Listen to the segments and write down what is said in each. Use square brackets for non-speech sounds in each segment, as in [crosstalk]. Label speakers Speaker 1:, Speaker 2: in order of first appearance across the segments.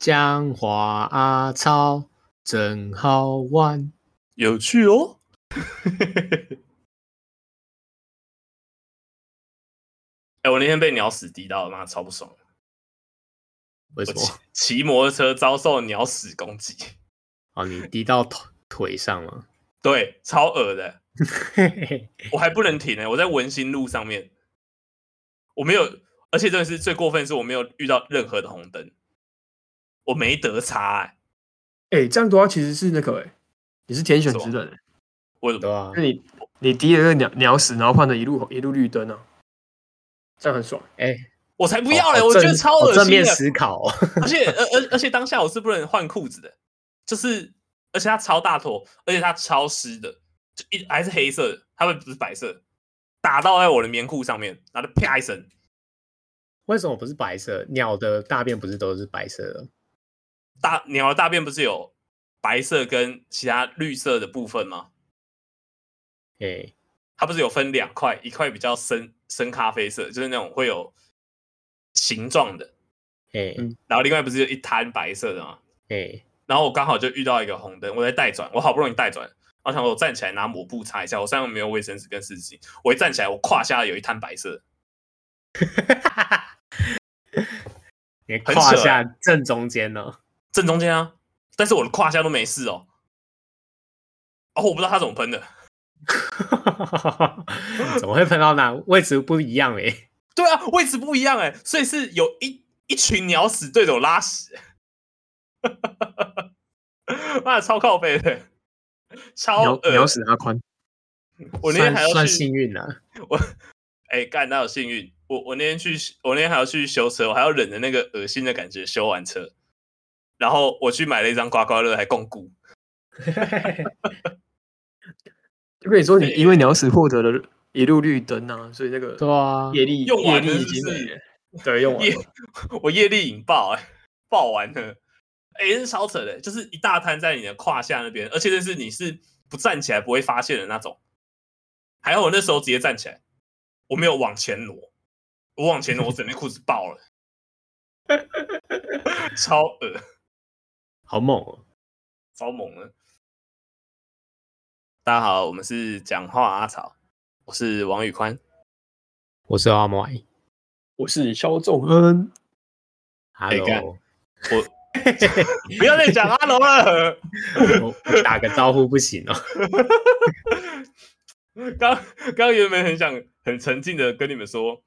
Speaker 1: 讲话啊超真好玩，
Speaker 2: 有趣哦。[laughs] 哎、欸，我那天被鸟屎滴到了，妈超不爽。
Speaker 1: 为什么？
Speaker 2: 骑摩托车遭受鸟屎攻击。
Speaker 1: 哦，你滴到腿腿上吗？
Speaker 2: 对，超恶的。[laughs] 我还不能停呢，我在文心路上面，我没有，而且真的是最过分的是我没有遇到任何的红灯，我没得擦。哎、
Speaker 3: 欸，这样的话其实是那个哎，你是天选之人。
Speaker 2: 为什么？啊，
Speaker 3: 那你你滴了那个鸟鸟屎，然后换了一路一路绿灯啊，这样很爽。
Speaker 1: 哎、欸，
Speaker 2: 我才不要嘞！我觉得超恶心。
Speaker 1: 正面思考，
Speaker 2: 而且而而而且当下我是不能换裤子的，就是而且它超大坨，而且它超湿的。一还是黑色的，它会不是白色，打到在我的棉裤上面，然后啪一声。
Speaker 1: 为什么不是白色？鸟的大便不是都是白色的？
Speaker 2: 大鸟的大便不是有白色跟其他绿色的部分吗？
Speaker 1: 哎、欸，
Speaker 2: 它不是有分两块，一块比较深深咖啡色，就是那种会有形状的，
Speaker 1: 哎、欸，
Speaker 2: 然后另外不是有一滩白色的吗？
Speaker 1: 哎、欸，
Speaker 2: 然后我刚好就遇到一个红灯，我在待转，我好不容易待转。我想我站起来拿抹布擦一下，我身上没有卫生纸跟湿纸巾。我一站起来，我胯下有一滩白色。
Speaker 1: 你胯下正中间呢？
Speaker 2: 正中间啊！但是我的胯下都没事哦。哦，我不知道他怎么喷的。[laughs]
Speaker 1: 怎么会喷到那？位置不一样哎。
Speaker 2: 对啊，位置不一样哎，所以是有一一群鸟屎对着我拉屎。[laughs] 妈的，超靠背的。超恶，
Speaker 3: 鸟屎阿宽，
Speaker 2: 我那天还要
Speaker 1: 算幸运呢、啊。
Speaker 2: 我 [laughs] 哎，干、欸、那有幸运。我我那天去，我那天还要去修车，我还要忍着那个恶心的感觉修完车。然后我去买了一张刮刮乐，还共股。[laughs]
Speaker 3: 就跟你说，你因为鸟屎获得了一路绿灯啊，所以那个
Speaker 1: 对啊，
Speaker 3: 业力
Speaker 2: 用完了是
Speaker 3: 已经对用完了，
Speaker 2: 我业力引爆哎、欸，爆完了。哎、欸，是超扯的，就是一大滩在你的胯下那边，而且这是你是不站起来不会发现的那种。还好我那时候直接站起来，我没有往前挪，我往前挪，我整件裤子爆了，[laughs] 超恶，
Speaker 1: 好猛哦，
Speaker 2: 超猛的。大家好，我们是讲话阿草，我是王宇宽，
Speaker 1: 我是阿麦，
Speaker 3: 我是肖仲恩。
Speaker 1: Hello，、欸、
Speaker 2: 我。[laughs] 不要再讲阿龙了，
Speaker 1: 我打个招呼不行哦。
Speaker 2: 刚刚原本很想很沉静的跟你们说，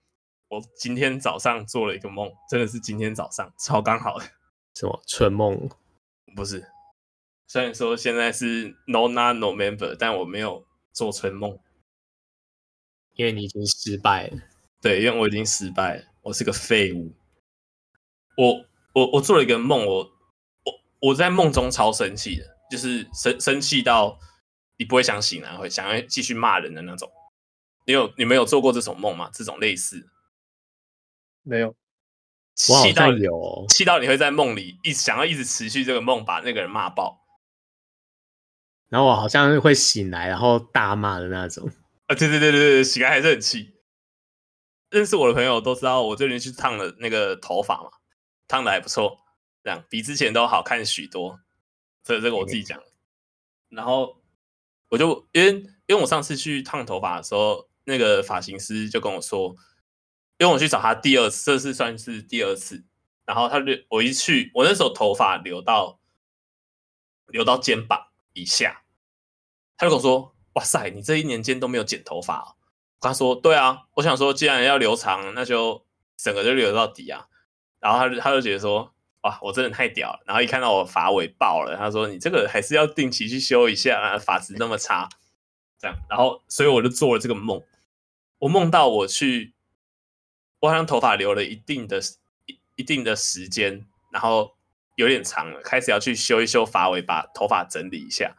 Speaker 2: 我今天早上做了一个梦，真的是今天早上超刚好的。
Speaker 1: 什么春梦？
Speaker 2: 不是，虽然说现在是 No Not November，但我没有做春梦，
Speaker 1: 因为你已经失败了。
Speaker 2: 对，因为我已经失败了，我是个废物。我。我我做了一个梦，我我我在梦中超生气的，就是生生气到你不会想醒来，会想要继续骂人的那种。你有你没有做过这种梦吗？这种类似？
Speaker 3: 没有，
Speaker 2: 气到
Speaker 1: 有
Speaker 2: 气到你会在梦里一直想要一直持续这个梦，把那个人骂爆。
Speaker 1: 然后我好像会醒来，然后大骂的那种。
Speaker 2: 啊，对对对对对，醒来还是很气。认识我的朋友都知道，我最近去烫了那个头发嘛。烫的还不错，这样比之前都好看许多。所以这个我自己讲。然后我就因为因为我上次去烫头发的时候，那个发型师就跟我说，因为我去找他第二次，这次算是第二次。然后他就我一去，我那时候头发留到留到肩膀以下，他就跟我说：“哇塞，你这一年间都没有剪头发。”我他说：“对啊，我想说既然要留长，那就整个就留到底啊。”然后他就他就觉得说，哇，我真的太屌了。然后一看到我发尾爆了，他说：“你这个还是要定期去修一下，发质那么差。”这样，然后所以我就做了这个梦。我梦到我去，我好像头发留了一定的一一定的时间，然后有点长了，开始要去修一修发尾，把头发整理一下。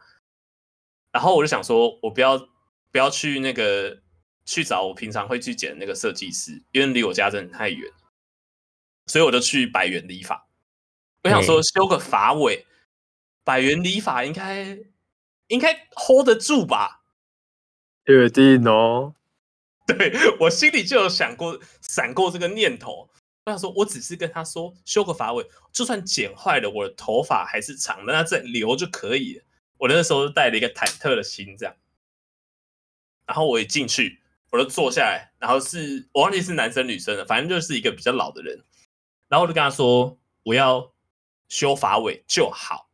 Speaker 2: 然后我就想说，我不要不要去那个去找我平常会去剪那个设计师，因为离我家真的太远。所以我就去百元理发，我想说修个发尾，百元理发应该应该 hold 得住吧？
Speaker 3: 确定哦。[laughs]
Speaker 2: 对，我心里就有想过闪过这个念头，我想说，我只是跟他说修个发尾，就算剪坏了，我的头发还是长的，那再留就可以了。我那时候就带了一个忐忑的心，这样。然后我一进去，我就坐下来，然后是我忘记是男生女生了，反正就是一个比较老的人。然后我就跟他说，我要修发尾就好，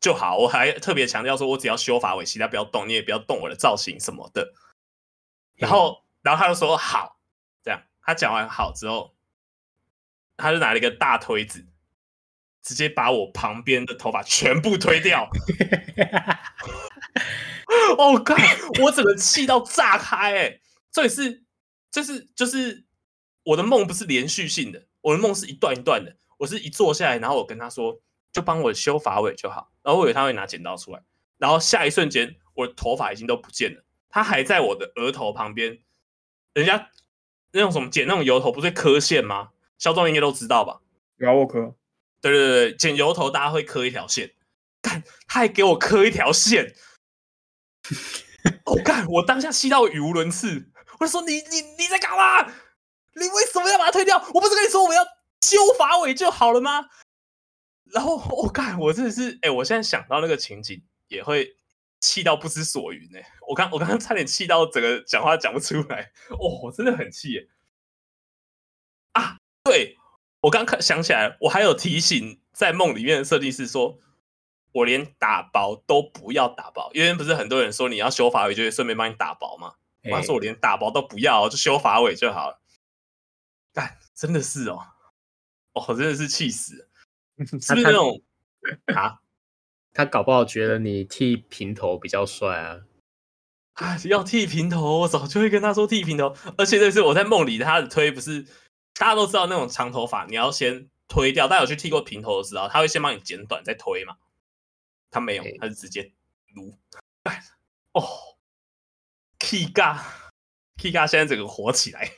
Speaker 2: 就好。我还特别强调说，我只要修发尾，其他不要动，你也不要动我的造型什么的。然后，然后他就说好。他讲完好之后。他就拿了一个大推子，直接把我旁边的头发全部推掉。哦，靠！我整个气到炸开哎、这也是，就是就是我的梦不是连续性的，我的梦是一段一段的。我是一坐下来，然后我跟他说，就帮我修发尾就好。然后我以为他会拿剪刀出来，然后下一瞬间，我的头发已经都不见了。他还在我的额头旁边，人家那种什么剪那种油头，不是磕线吗？肖壮应该都知道吧？
Speaker 3: 有啊，我磕。
Speaker 2: 对对对，剪油头大家会磕一条线。干，他还给我磕一条线。我 [laughs] 干、哦，我当下气到语无伦次。我就说你你你在干嘛？你为什么要把它推掉？我不是跟你说我要修发尾就好了吗？然后我干、哦，我真的是哎、欸，我现在想到那个情景也会气到不知所云哎。我刚我刚刚差点气到整个讲话讲不出来。哦，我真的很气耶。啊！对，我刚看想起来，我还有提醒在梦里面的设计师说，我连打薄都不要打薄，因为不是很多人说你要修发尾就会顺便帮你打薄吗？我刚说我连打薄都不要，就修发尾就好了。干，真的是哦，哦，真的是气死了，[laughs] 是不是那种啊？
Speaker 1: 他搞不好觉得你剃平头比较帅啊！
Speaker 2: 啊，要剃平头，我早就会跟他说剃平头，而且这是我在梦里他的推不是。大家都知道那种长头发，你要先推掉。大家有去剃过平头的知道，他会先帮你剪短再推嘛。他没有，他是直接撸。哦，Kiga，Kiga 现在整个火起来。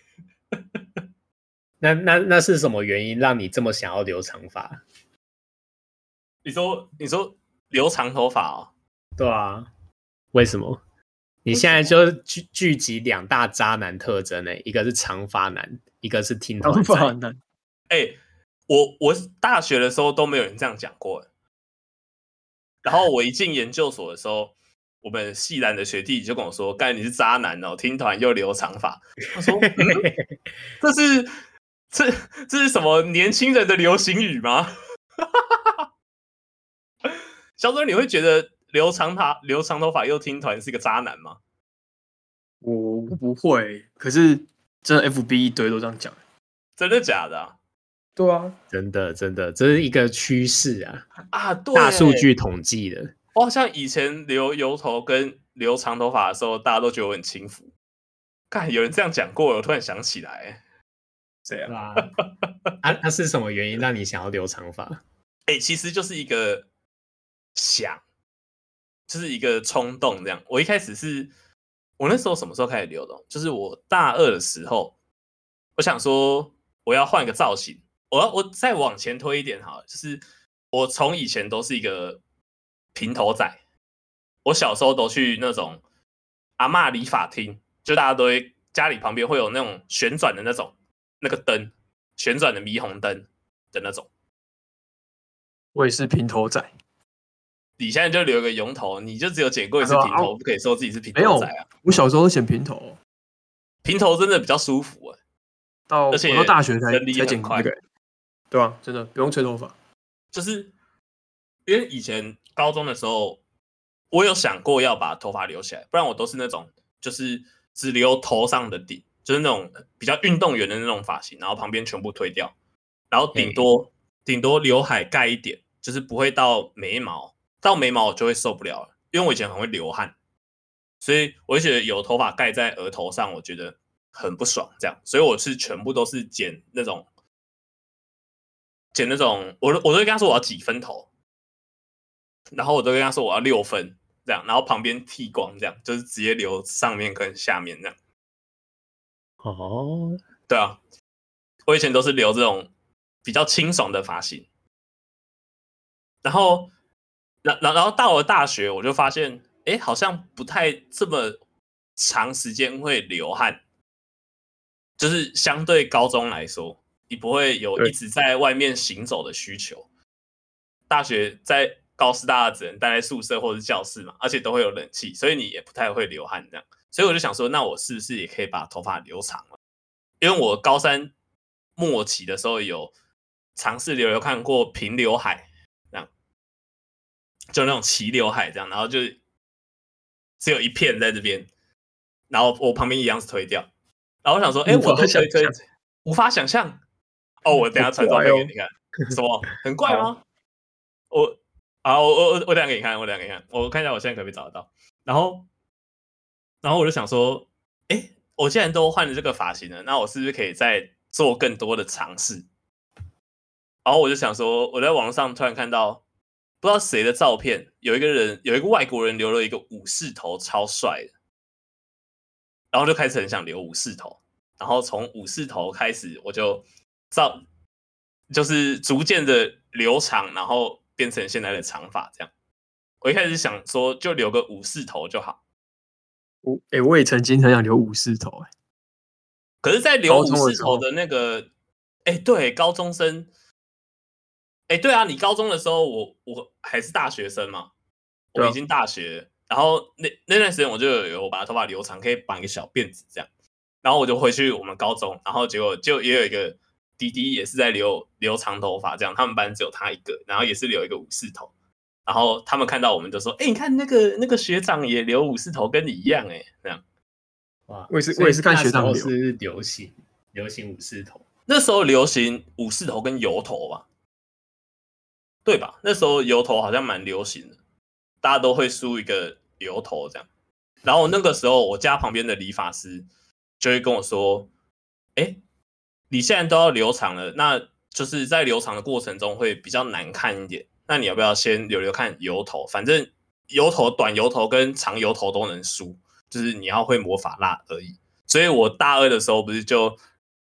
Speaker 1: 那那那是什么原因让你这么想要留长发？
Speaker 2: 你说你说留长头发哦？
Speaker 1: 对啊，为什么？你现在就聚聚集两大渣男特征呢？一个是长发男，一个是听头仔男。
Speaker 2: 哎、欸，我我大学的时候都没有人这样讲过。然后我一进研究所的时候，我们系男的学弟就跟我说：“干，你是渣男哦，听团又留长发。”他说、[laughs] 嗯：“这是这这是什么年轻人的流行语吗？”小周，你会觉得？留长发、留长头发又听团是个渣男吗？
Speaker 3: 我不会，可是这 FB 一堆都这样讲，
Speaker 2: 真的假的、啊？
Speaker 3: 对啊，
Speaker 1: 真的真的，这是一个趋势啊！
Speaker 2: 啊，对，
Speaker 1: 大数据统计的。
Speaker 2: 我好像以前留油头跟留长头发的时候，大家都觉得我很轻浮。看有人这样讲过，我突然想起来，
Speaker 3: 这样啊？
Speaker 1: 那、啊、是什么原因让你想要留长发？
Speaker 2: 哎、[laughs] 欸，其实就是一个想。就是一个冲动，这样。我一开始是，我那时候什么时候开始留的？就是我大二的时候，我想说我要换个造型。我要我再往前推一点好了，就是我从以前都是一个平头仔，我小时候都去那种阿嬷理发厅，就大家都会家里旁边会有那种旋转的那种那个灯，旋转的霓虹灯的那种。
Speaker 3: 我也是平头仔。
Speaker 2: 你现在就留个油头，你就只有剪过一次平头，不可以说自己是平头仔啊！
Speaker 3: 我小时候都剪平头，
Speaker 2: 平头真的比较舒服啊。
Speaker 3: 到
Speaker 2: 而且
Speaker 3: 到大学才
Speaker 2: 才剪快，
Speaker 3: 对啊，真的不用吹头发。
Speaker 2: 就是因为以前高中的时候，我有想过要把头发留起来，不然我都是那种就是只留头上的顶，就是那种比较运动员的那种发型，然后旁边全部推掉，然后顶多顶多刘海盖一点，就是不会到眉毛。到眉毛我就会受不了了，因为我以前很会流汗，所以我就觉得有头发盖在额头上，我觉得很不爽。这样，所以我是全部都是剪那种，剪那种，我我都会跟他说我要几分头，然后我都跟他说我要六分这样，然后旁边剃光，这样就是直接留上面跟下面这样。
Speaker 1: 哦，
Speaker 2: 对啊，我以前都是留这种比较清爽的发型，然后。然然然后到了大学，我就发现，哎，好像不太这么长时间会流汗，就是相对高中来说，你不会有一直在外面行走的需求。大学在高师大只能待在宿舍或者是教室嘛，而且都会有冷气，所以你也不太会流汗这样。所以我就想说，那我是不是也可以把头发留长了？因为我高三末期的时候有尝试留留看过平刘海，就那种齐刘海这样，然后就只有一片在这边，然后我旁边一样是推掉。然后我想说，哎，我都推推，无法想象。哦，我等下传照片给你看，什么很怪吗？我啊，我我我我等下给你看，我等下给你看，我看一下我现在可不可以找得到。然后，然后我就想说，哎，我既然都换了这个发型了，那我是不是可以再做更多的尝试？然后我就想说，我在网上突然看到不知道谁的照片，有一个人有一个外国人留了一个武士头，超帅的。然后就开始很想留武士头，然后从武士头开始，我就照就是逐渐的留长，然后变成现在的长发这样。我一开始想说，就留个武士头就好。
Speaker 3: 我哎、欸，我也曾经很想留武士头哎、欸，
Speaker 2: 可是，在留武士头的那个，哎、欸，对，高中生，哎、欸，对啊，你高中的时候，我我还是大学生嘛，我已经大学。然后那那段时间我就有把头发留长，可以绑一个小辫子这样。然后我就回去我们高中，然后结果就也有一个弟弟也是在留留长头发这样。他们班只有他一个，然后也是留一个武士头。然后他们看到我们就说：“哎，你看那个那个学长也留武士头，跟你一样哎。”这样。
Speaker 3: 哇，我也是我也是看学长留
Speaker 1: 是流行流行武士头，
Speaker 2: 那时候流行武士头跟油头吧？对吧？那时候油头好像蛮流行的，大家都会梳一个。油头这样，然后那个时候我家旁边的理发师就会跟我说：“哎，你现在都要留长了，那就是在留长的过程中会比较难看一点。那你要不要先留留看油头？反正油头、短油头跟长油头都能梳，就是你要会抹发蜡而已。所以我大二的时候不是就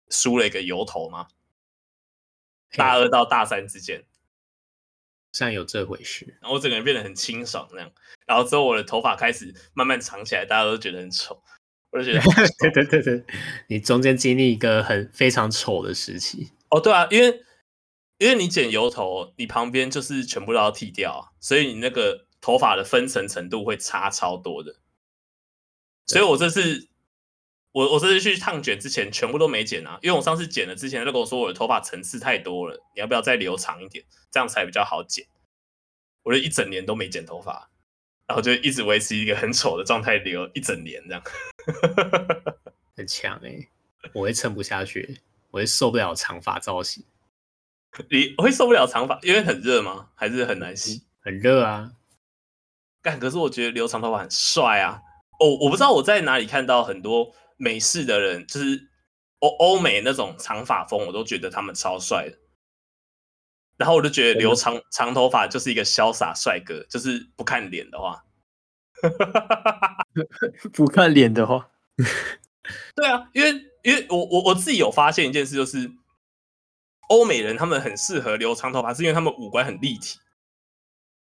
Speaker 2: 梳了一个油头吗？大二到大三之间。”
Speaker 1: 像有这回事，
Speaker 2: 然后我整个人变得很清爽那样，然后之后我的头发开始慢慢长起来，大家都觉得很丑，我就觉得 [laughs]
Speaker 1: 对对对对，你中间经历一个很非常丑的时期。
Speaker 2: 哦，对啊，因为因为你剪油头，你旁边就是全部都要剃掉，所以你那个头发的分层程度会差超多的，所以我这次我我这次去烫卷之前全部都没剪啊，因为我上次剪了之前他跟我说我的头发层次太多了，你要不要再留长一点？这样才比较好剪，我就一整年都没剪头发，然后就一直维持一个很丑的状态，留一整年这样，[laughs]
Speaker 1: 很强哎、欸！我会撑不下去，我会受不了长发造型。
Speaker 2: 你会受不了长发，因为很热吗？还是很难洗？
Speaker 1: 很热啊！
Speaker 2: 但，可是我觉得留长头发很帅啊！哦，我不知道我在哪里看到很多美式的人，就是欧欧美那种长发风，我都觉得他们超帅的。然后我就觉得留长长头发就是一个潇洒帅哥，就是不看脸的话，[laughs]
Speaker 3: 不看脸的话，
Speaker 2: 对啊，因为因为我我我自己有发现一件事，就是欧美人他们很适合留长头发，是因为他们五官很立体，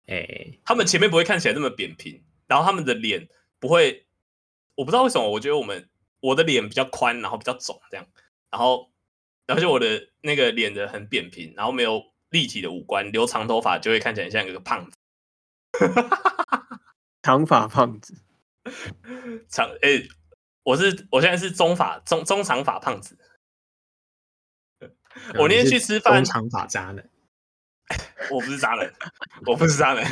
Speaker 1: 哎，
Speaker 2: 他们前面不会看起来那么扁平，然后他们的脸不会，我不知道为什么，我觉得我们我的脸比较宽，然后比较肿这样，然后然后就我的那个脸的很扁平，然后没有。立体的五官，留长头发就会看起来像一个胖子。[laughs]
Speaker 3: 长发胖子，
Speaker 2: 长哎、欸，我是我现在是中发中中长发胖子。我那天去吃饭，
Speaker 1: 长发渣男。
Speaker 2: 我不是渣男，我不是渣男。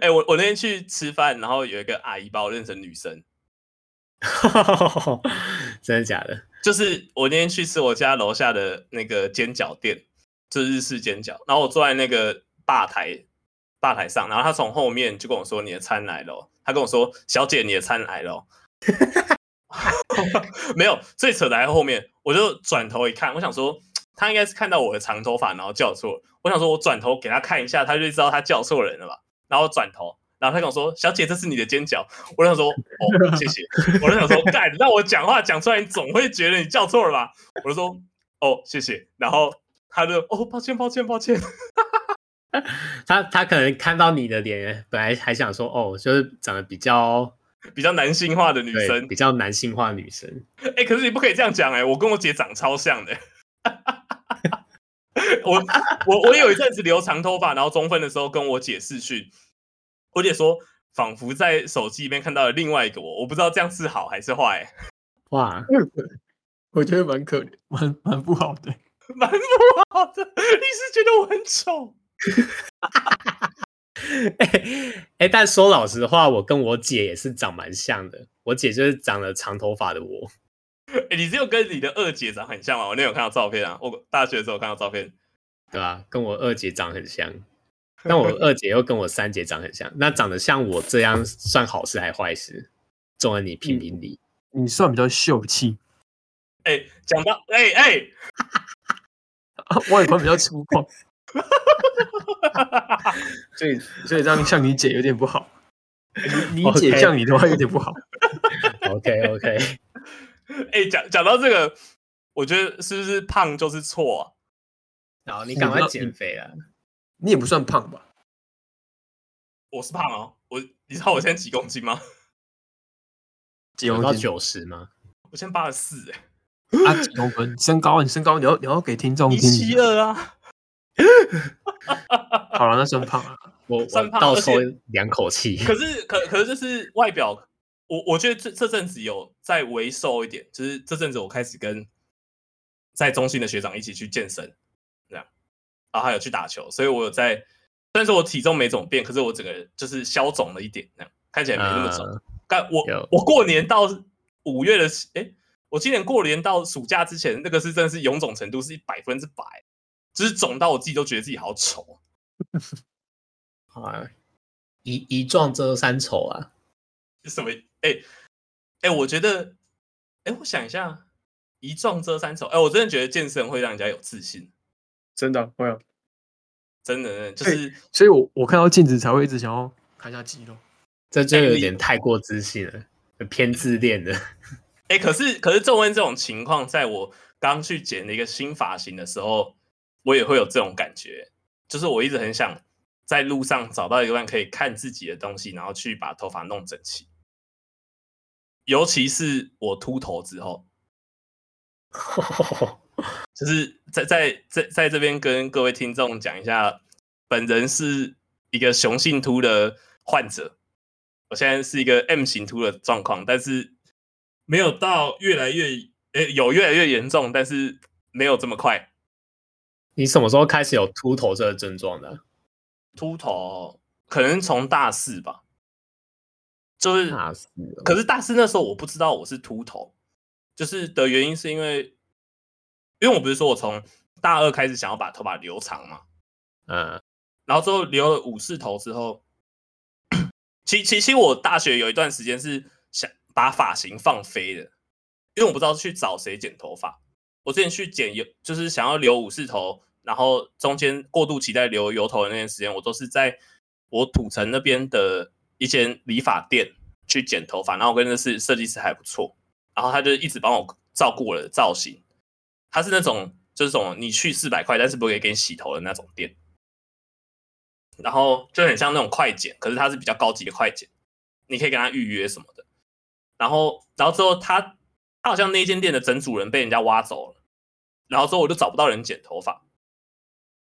Speaker 2: 哎、欸，我我那天去吃饭，然后有一个阿姨把我认成女生。[laughs]
Speaker 1: 真的假的？
Speaker 2: 就是我那天去吃我家楼下的那个煎饺店。这日式煎饺，然后我坐在那个吧台吧台上，然后他从后面就跟我说：“你的餐来了。”他跟我说：“小姐，你的餐来了。[laughs] ”没有，最扯的在后面，我就转头一看，我想说他应该是看到我的长头发，然后叫错。我想说我转头给他看一下，他就知道他叫错人了吧？然后转头，然后他跟我说：“小姐，这是你的尖角。”我就想说：“哦，谢谢。”我就想说：“干，让我讲话讲出来，你总会觉得你叫错了吧？”我就说：“哦，谢谢。”然后。他就哦，抱歉，抱歉，抱歉。[laughs]
Speaker 1: 他他可能看到你的脸，本来还想说哦，就是长得比较
Speaker 2: 比较男性化的女生，
Speaker 1: 比较男性化的女生。
Speaker 2: 哎、欸，可是你不可以这样讲哎、欸，我跟我姐长超像的。[laughs] 我我我有一阵子留长头发，然后中分的时候跟我姐视讯，我姐说仿佛在手机里面看到了另外一个我，我不知道这样是好还是坏。
Speaker 1: 哇，
Speaker 3: 我觉得蛮可怜，蛮蛮不好的，[laughs]
Speaker 2: 蛮不好的。你是觉得我很丑？
Speaker 1: 哎 [laughs] 哎、欸，但说老实话，我跟我姐也是长蛮像的。我姐就是长了长头发的我。[laughs]
Speaker 2: 哎、欸，你只有跟你的二姐长很像吗？我那有看到照片啊，我大学的时候看到照片，
Speaker 1: 对啊，跟我二姐长很像。[laughs] 但我二姐又跟我三姐长很像，那长得像我这样算好事还坏事？中文你评评理，
Speaker 3: 你算比较秀气。
Speaker 2: 哎、欸，讲到哎哎，欸欸、[laughs]
Speaker 3: 外观比较粗犷。[laughs] 所以，所以这样像你姐有点不好。你你姐像你的话有点不好。
Speaker 1: OK OK。
Speaker 2: 哎，讲讲到这个，我觉得是不是胖就是错啊？
Speaker 1: 然后你赶快减肥了。
Speaker 3: 你也不算胖吧？
Speaker 2: 我是胖哦。我你知道我现在几公斤吗？[laughs]
Speaker 3: 几公斤？
Speaker 1: 九十吗？
Speaker 2: 我现在八十四哎。
Speaker 3: 啊，几公分？身高？你身高？你要你要给听众听。
Speaker 2: 一七二啊。[laughs]
Speaker 3: 好了，那算胖了。
Speaker 1: 我
Speaker 2: 算胖，
Speaker 1: 倒抽两口气。[laughs]
Speaker 2: 可是，可可是，就是外表，我我觉得这这阵子有再微瘦一点。就是这阵子我开始跟在中心的学长一起去健身，后还有去打球，所以我有在。虽然说我体重没怎么变，可是我整个人就是消肿了一点，那样看起来没那么肿。但、呃、我我过年到五月的，哎、欸，我今年过年到暑假之前，那个是真的是臃肿程度是百分之百。就是肿到我自己都觉得自己好丑
Speaker 1: 啊！[laughs] 一一撞遮三丑啊！
Speaker 2: 是什么？哎、欸、哎、欸，我觉得，哎、欸，我想一下，一撞遮三丑。哎、欸，我真的觉得健身会让人家有自信，
Speaker 3: 真的会啊！
Speaker 2: 真的就是，
Speaker 3: 欸、所以我我看到镜子才会一直想要看一下肌肉，
Speaker 1: 这就有点太过自信了，欸、偏自恋的。[laughs]
Speaker 2: 哎、欸，可是可是，仲恩这种情况，在我刚去剪了一个新发型的时候。我也会有这种感觉，就是我一直很想在路上找到一个可以看自己的东西，然后去把头发弄整齐。尤其是我秃头之后，[laughs] 就是在在在在这边跟各位听众讲一下，本人是一个雄性秃的患者，我现在是一个 M 型秃的状况，但是没有到越来越诶有越来越严重，但是没有这么快。
Speaker 1: 你什么时候开始有秃头这个症状的？
Speaker 2: 秃头可能从大四吧，就是
Speaker 1: 大四。
Speaker 2: 可是大四那时候我不知道我是秃头，就是的原因是因为，因为我不是说我从大二开始想要把头发留长嘛，
Speaker 1: 嗯，然
Speaker 2: 后之后留了武士头之后，其其其实我大学有一段时间是想把发型放飞的，因为我不知道去找谁剪头发。我之前去剪油，就是想要留武士头，然后中间过度期待留油头的那段时间，我都是在我土城那边的一间理发店去剪头发。然后我跟那是设计师还不错，然后他就一直帮我照顾我的造型。他是那种就是种你去四百块，但是不会给你洗头的那种店。然后就很像那种快剪，可是他是比较高级的快剪，你可以跟他预约什么的。然后，然后之后他。他好像那间店的整主人被人家挖走了，然后之后我就找不到人剪头发，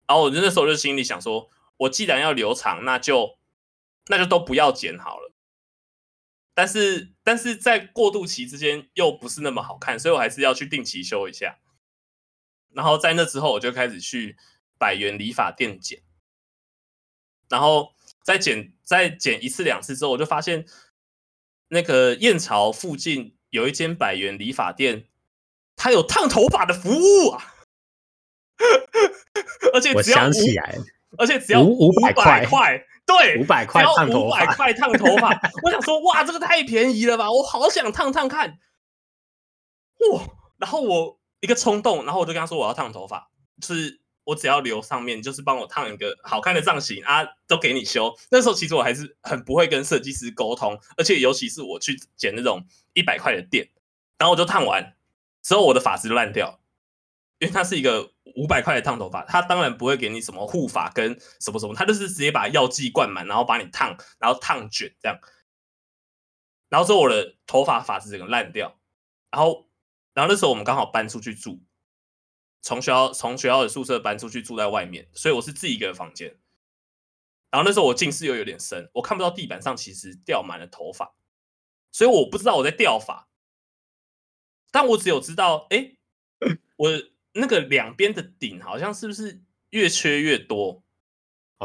Speaker 2: 然后我就那时候就心里想说，我既然要留长，那就那就都不要剪好了。但是但是在过渡期之间又不是那么好看，所以我还是要去定期修一下。然后在那之后，我就开始去百元理发店剪，然后再剪再剪一次两次之后，我就发现那个燕巢附近。有一间百元理发店，它有烫头发的服务啊，[laughs] 而且只要
Speaker 1: 想起来，
Speaker 2: 而且只要五百块，对，
Speaker 1: 五百块烫头发，
Speaker 2: 五百块烫头发。我想说，哇，这个太便宜了吧！我好想烫烫看，哇！然后我一个冲动，然后我就跟他说我要烫头发，就是。我只要留上面，就是帮我烫一个好看的造型啊，都给你修。那时候其实我还是很不会跟设计师沟通，而且尤其是我去剪那种一百块的店，然后我就烫完之后，我的发质烂掉，因为它是一个五百块的烫头发，它当然不会给你什么护发跟什么什么，它就是直接把药剂灌满，然后把你烫，然后烫卷这样，然后之后我的头发发质整个烂掉，然后然后那时候我们刚好搬出去住。从学校从学校的宿舍搬出去住在外面，所以我是自己一个房间。然后那时候我近视又有点深，我看不到地板上其实掉满了头发，所以我不知道我在掉发，但我只有知道，哎，我那个两边的顶好像是不是越缺越多？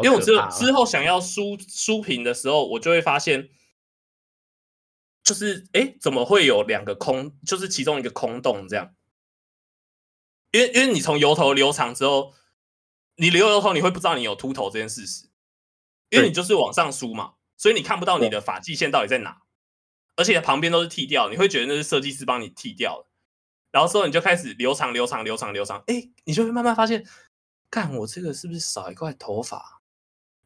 Speaker 2: 因为我之之后想要梳梳平的时候，我就会发现，就是哎，怎么会有两个空，就是其中一个空洞这样？因为因为你从油头留长之后，你留油头你会不知道你有秃头这件事实。因为你就是往上梳嘛，所以你看不到你的发际线到底在哪，而且旁边都是剃掉，你会觉得那是设计师帮你剃掉的。然后之后你就开始留长、留长、留长、留长，哎，你就会慢慢发现，看我这个是不是少一块头发？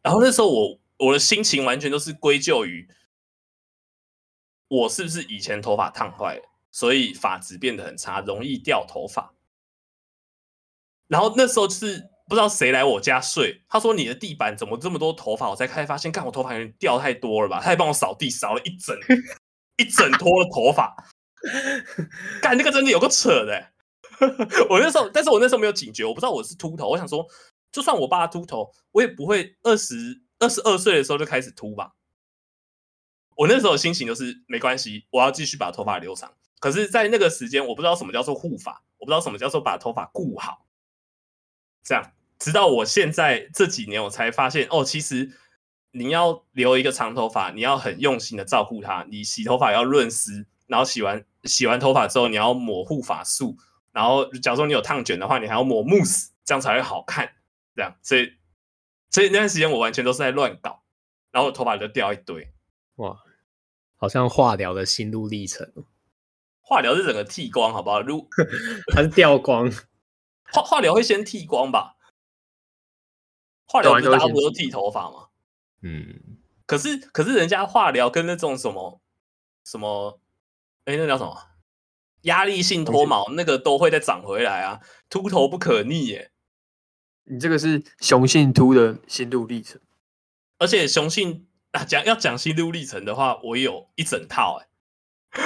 Speaker 2: 然后那时候我我的心情完全都是归咎于我是不是以前头发烫坏了，所以发质变得很差，容易掉头发。然后那时候就是。不知道谁来我家睡，他说你的地板怎么这么多头发？我才开始发现，看我头发有点掉太多了吧？他还帮我扫地，扫了一整 [laughs] 一整坨的头发。干那个真的有个扯的、欸。我那时候，但是我那时候没有警觉，我不知道我是秃头。我想说，就算我爸秃头，我也不会二十二十二岁的时候就开始秃吧。我那时候心情就是没关系，我要继续把头发留长。可是，在那个时间，我不知道什么叫做护发，我不知道什么叫做把头发顾好，这样。直到我现在这几年，我才发现哦，其实你要留一个长头发，你要很用心的照顾它。你洗头发要润湿，然后洗完洗完头发之后，你要抹护发素，然后假如说你有烫卷的话，你还要抹慕斯，这样才会好看。这样，所以所以那段时间我完全都是在乱搞，然后头发就掉一堆。
Speaker 1: 哇，好像化疗的心路历程。
Speaker 2: 化疗是整个剃光，好不好？如 [laughs]
Speaker 1: 它是掉光？[laughs]
Speaker 2: 化化疗会先剃光吧？化疗不是大家不都剃头发吗？
Speaker 1: 嗯，
Speaker 2: 可是可是人家化疗跟那种什么什么，哎，那叫什么压力性脱毛，那个都会再长回来啊，秃头不可逆耶。
Speaker 3: 你这个是雄性秃的心路历程，
Speaker 2: 而且雄性啊，讲要讲心路历程的话，我有一整套哎，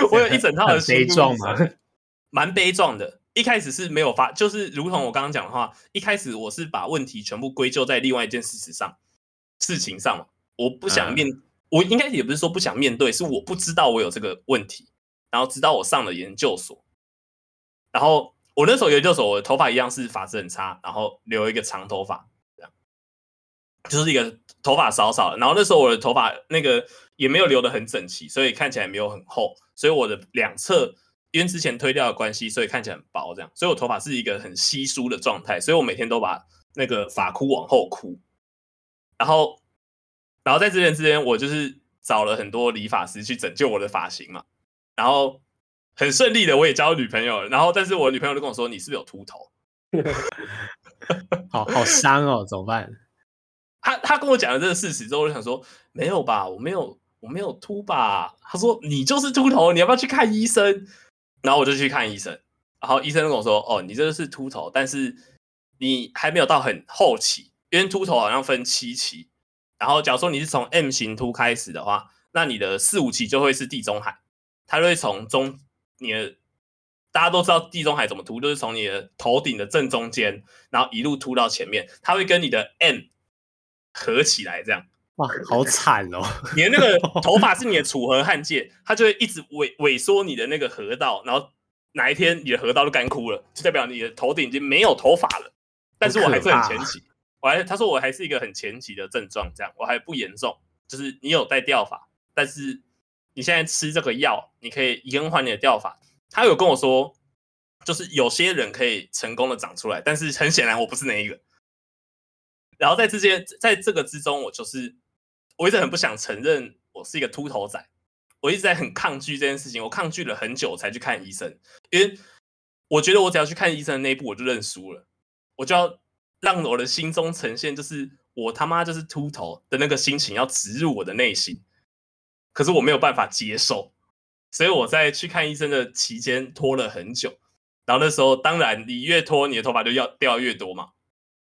Speaker 2: [laughs] 我有一整套的心路历程，蛮悲壮的。一开始是没有发，就是如同我刚刚讲的话，一开始我是把问题全部归咎在另外一件事实上，事情上嘛，我不想面，嗯、我应该也不是说不想面对，是我不知道我有这个问题，然后直到我上了研究所，然后我那时候研究所，我的头发一样是发质很差，然后留一个长头发，就是一个头发少少的，然后那时候我的头发那个也没有留得很整齐，所以看起来没有很厚，所以我的两侧。因为之前推掉的关系，所以看起来很薄，这样，所以我头发是一个很稀疏的状态，所以我每天都把那个发箍往后箍，然后，然后在这边之间，我就是找了很多理发师去拯救我的发型嘛，然后很顺利的我也交女朋友了，然后，但是我女朋友就跟我说：“你是不是有秃头？” [laughs]
Speaker 1: 好好伤哦，怎么办？
Speaker 2: 他他跟我讲了这个事实之后，我就想说：“没有吧，我没有，我没有秃吧？”他说：“你就是秃头，你要不要去看医生？”然后我就去看医生，然后医生跟我说：“哦，你这个是秃头，但是你还没有到很后期，因为秃头好像分七期。然后，假如说你是从 M 型秃开始的话，那你的四五期就会是地中海，它就会从中你的大家都知道地中海怎么秃，就是从你的头顶的正中间，然后一路秃到前面，它会跟你的 M 合起来，这样。”
Speaker 1: 哇，[laughs] 好惨哦！
Speaker 2: 你的那个 [laughs] 头发是你的楚河汉界，它就会一直萎萎缩你的那个河道，然后哪一天你的河道都干枯了，就代表你的头顶已经没有头发了。但是我还是很前期，我还他说我还是一个很前期的症状，这样我还不严重，就是你有在掉发，但是你现在吃这个药，你可以延缓你的掉发。他有跟我说，就是有些人可以成功的长出来，但是很显然我不是那一个。然后在之间，在这个之中，我就是。我一直很不想承认我是一个秃头仔，我一直在很抗拒这件事情，我抗拒了很久才去看医生，因为我觉得我只要去看医生的那一步，我就认输了，我就要让我的心中呈现就是我他妈就是秃头的那个心情要植入我的内心，可是我没有办法接受，所以我在去看医生的期间拖了很久，然后那时候当然你越拖你的头发就要掉越多嘛，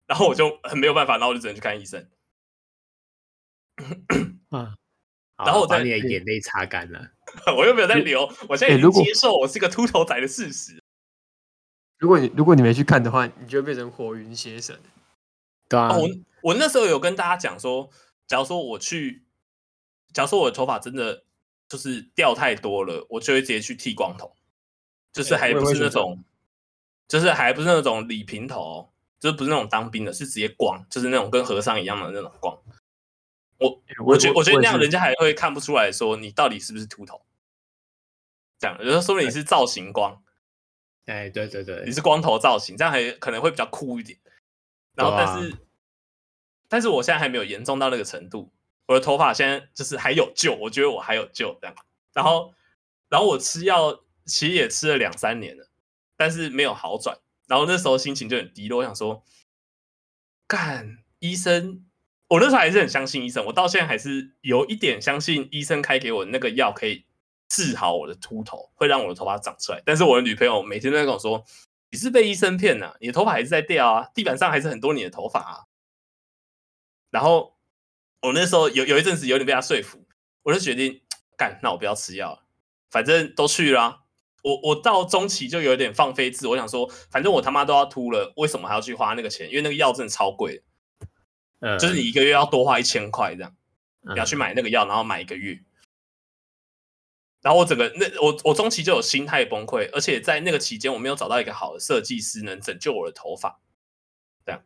Speaker 2: 然后我就很没有办法，然后我就只能去看医生。
Speaker 1: 啊，[clears throat]
Speaker 2: 然后我
Speaker 1: 把你的眼泪擦干了，[laughs]
Speaker 2: 我又没有在流，我现在已经接受我是个秃头仔的事实。
Speaker 3: 如果你如果你没去看的话，你就会变成火云邪神。
Speaker 1: 对啊，
Speaker 2: 哦、我我那时候有跟大家讲说，假如说我去，假如说我的头发真的就是掉太多了，我就会直接去剃光头，就是还不是那种，就是还不是那种理平头，就是不是那种当兵的，是直接光，就是那种跟和尚一样的那种光。我我觉我觉得那样人家还会看不出来说你到底是不是秃头，这样，有时候说明你是造型光。
Speaker 1: 哎，对对对，
Speaker 2: 你是光头造型，这样还可能会比较酷一点。然后，但是，啊、但是我现在还没有严重到那个程度。我的头发现在就是还有救，我觉得我还有救这样。然后，然后我吃药其实也吃了两三年了，但是没有好转。然后那时候心情就很低落，我想说，干医生，我那时候还是很相信医生，我到现在还是有一点相信医生开给我那个药可以。治好我的秃头，会让我的头发长出来。但是我的女朋友每天都在跟我说：“你是被医生骗了，你的头发还是在掉啊，地板上还是很多你的头发啊。”然后我那时候有有一阵子有点被他说服，我就决定干，那我不要吃药了，反正都去了。我我到中期就有点放飞自我，我想说，反正我他妈都要秃了，为什么还要去花那个钱？因为那个药真的超贵，嗯，就是你一个月要多花一千块这样，你要去买那个药，然后买一个月。然后我整个那我我中期就有心态崩溃，而且在那个期间我没有找到一个好的设计师能拯救我的头发，这样。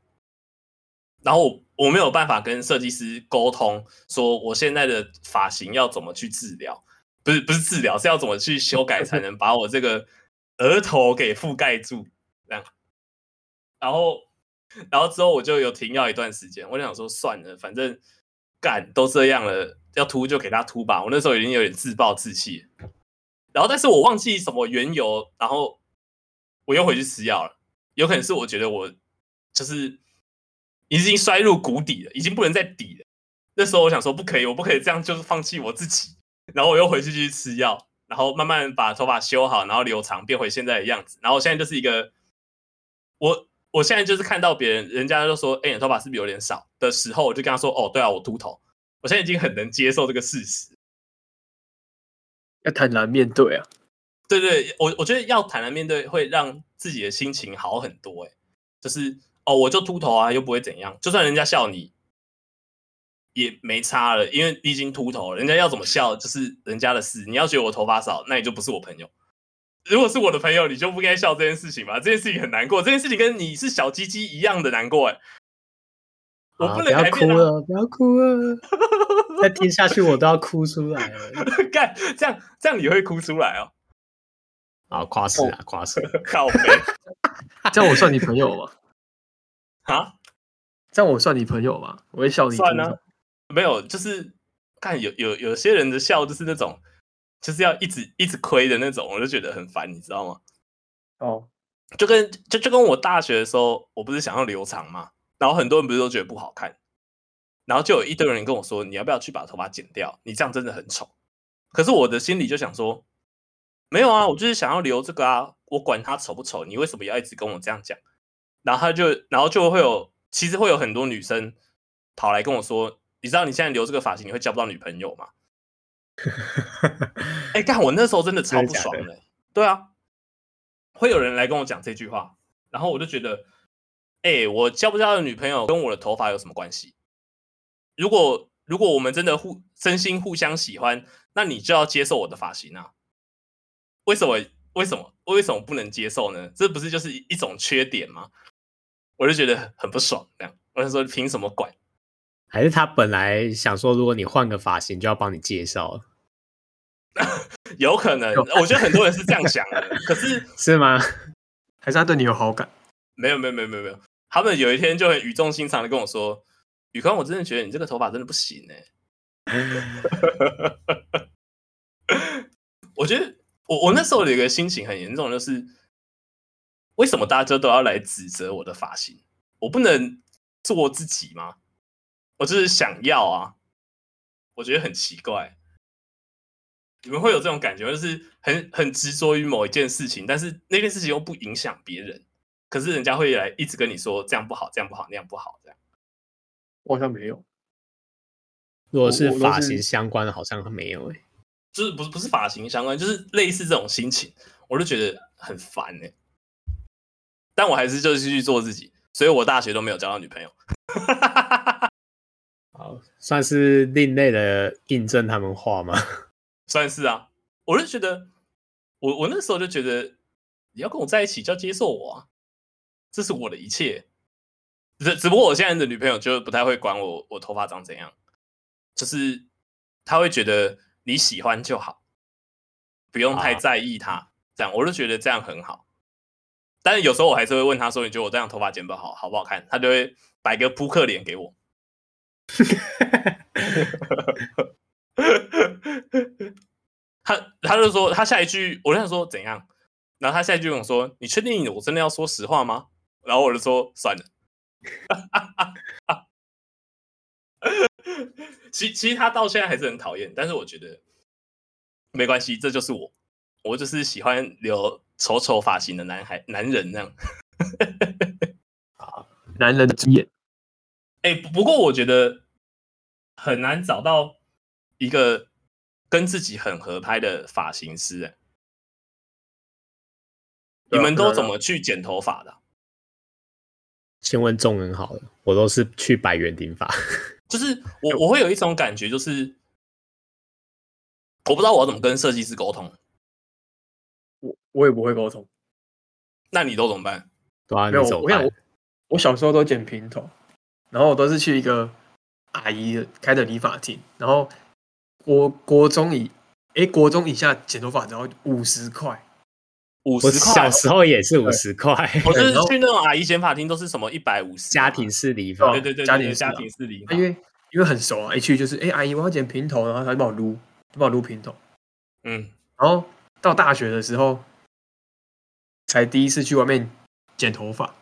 Speaker 2: 然后我我没有办法跟设计师沟通，说我现在的发型要怎么去治疗，不是不是治疗，是要怎么去修改才能把我这个额头给覆盖住，这样。然后然后之后我就有停药一段时间，我想说算了，反正干都这样了。要秃就给他秃吧，我那时候已经有点自暴自弃，然后但是我忘记什么缘由，然后我又回去吃药了。有可能是我觉得我就是已经摔入谷底了，已经不能再抵了。那时候我想说不可以，我不可以这样，就是放弃我自己。然后我又回去继续吃药，然后慢慢把头发修好，然后留长，变回现在的样子。然后我现在就是一个，我我现在就是看到别人，人家就说，哎，你的头发是不是有点少的时候，我就跟他说，哦，对啊，我秃头。我现在已经很能接受这个事实，
Speaker 3: 要坦然面对啊！
Speaker 2: 对对，我我觉得要坦然面对会让自己的心情好很多。哎，就是哦，我就秃头啊，又不会怎样，就算人家笑你也没差了，因为你已经秃头了，人家要怎么笑就是人家的事。你要觉得我头发少，那你就不是我朋友。如果是我的朋友，你就不该笑这件事情吧？这件事情很难过，这件事情跟你是小鸡鸡一样的难过。哎。我不能、哭了，
Speaker 1: 不要哭了！再听下去我都要哭出来了。[laughs]
Speaker 2: 干，这样这样你会哭出来哦？
Speaker 1: 啊，夸死啊，夸死！
Speaker 2: 靠北，
Speaker 3: 这样我算你朋友吗？[laughs]
Speaker 2: 啊？
Speaker 3: 这样我算你朋友吗？我会笑你。
Speaker 2: 算啊，没有，就是看有有有些人的笑就是那种，就是要一直一直亏的那种，我就觉得很烦，你知道吗？
Speaker 3: 哦，
Speaker 2: 就跟就就跟我大学的时候，我不是想要留长嘛？然后很多人不是都觉得不好看，然后就有一堆人跟我说：“你要不要去把头发剪掉？你这样真的很丑。”可是我的心里就想说：“没有啊，我就是想要留这个啊，我管他丑不丑，你为什么要一直跟我这样讲？”然后他就，然后就会有，其实会有很多女生跑来跟我说：“你知道你现在留这个发型，你会交不到女朋友吗？” [laughs] 哎，干，我那时候真的超不爽的。的对啊，会有人来跟我讲这句话，然后我就觉得。哎、欸，我交不交的女朋友跟我的头发有什么关系？如果如果我们真的互真心互相喜欢，那你就要接受我的发型啊！为什么？为什么？为什么不能接受呢？这不是就是一种缺点吗？我就觉得很不爽。这样，我就说凭什么管？
Speaker 1: 还是他本来想说，如果你换个发型，就要帮你介绍？[laughs]
Speaker 2: 有可能，我觉得很多人是这样想的。[laughs] 可是
Speaker 1: 是吗？
Speaker 3: 还是他对你有好感？
Speaker 2: 没有，没有，没有，没有，没有。他们有一天就很语重心长的跟我说：“宇康，我真的觉得你这个头发真的不行哎。[laughs] ”我觉得我我那时候的一个心情很严重，就是为什么大家都要来指责我的发型？我不能做自己吗？我就是想要啊！我觉得很奇怪，你们会有这种感觉，就是很很执着于某一件事情，但是那件事情又不影响别人。可是人家会来一直跟你说这样不好，这样不好，那样不好，这样。
Speaker 3: 我好像没有。
Speaker 1: 如果是发型相关的，好像没有哎、欸。
Speaker 2: 就是不是不是发型相关，就是类似这种心情，我就觉得很烦哎、欸。但我还是就是继续做自己，所以我大学都没有交到女朋友。[laughs]
Speaker 1: 好，算是另类的印证他们话吗？
Speaker 2: 算是啊，我就觉得，我我那时候就觉得，你要跟我在一起就要接受我啊，这是我的一切。只只不过我现在的女朋友就不太会管我，我头发长怎样，就是她会觉得你喜欢就好，不用太在意她。这样我就觉得这样很好。但是有时候我还是会问她说：“你觉得我这样头发剪不好，好不好看？”她就会摆个扑克脸给我。[laughs] 他他就说他下一句，我就想说怎样？然后他下一句跟我说：“你确定我真的要说实话吗？”然后我就说：“算了。”其其实他到现在还是很讨厌，但是我觉得没关系，这就是我，我就是喜欢留丑丑发型的男孩男人那样。[laughs]
Speaker 3: 啊，男人的经验。
Speaker 2: 哎，不过我觉得很难找到一个跟自己很合拍的发型师。哎，你们都怎么去剪头发的？
Speaker 1: 先问众人好了，我都是去百元顶发。[laughs]
Speaker 2: 就是我我会有一种感觉，就是我不知道我要怎么跟设计师沟通。
Speaker 3: 我我也不会沟通。
Speaker 2: 那你都怎么办？
Speaker 1: 对啊，你怎么办？
Speaker 3: 我我小时候都剪平头。然后我都是去一个阿姨开的理发厅，然后国国中以哎国中以下剪头发只要五十块，
Speaker 2: 五十块。
Speaker 1: 小时候也是五十块，
Speaker 2: 我是去那种阿姨剪发厅都是什么一百五十。
Speaker 1: 家庭式理发，
Speaker 2: 对对对，家庭家庭式理发。
Speaker 3: 因为因为很熟啊，一去就是哎阿姨我要剪平头，然后他就帮我撸，就帮我撸平头。
Speaker 2: 嗯，
Speaker 3: 然后到大学的时候才第一次去外面剪头发。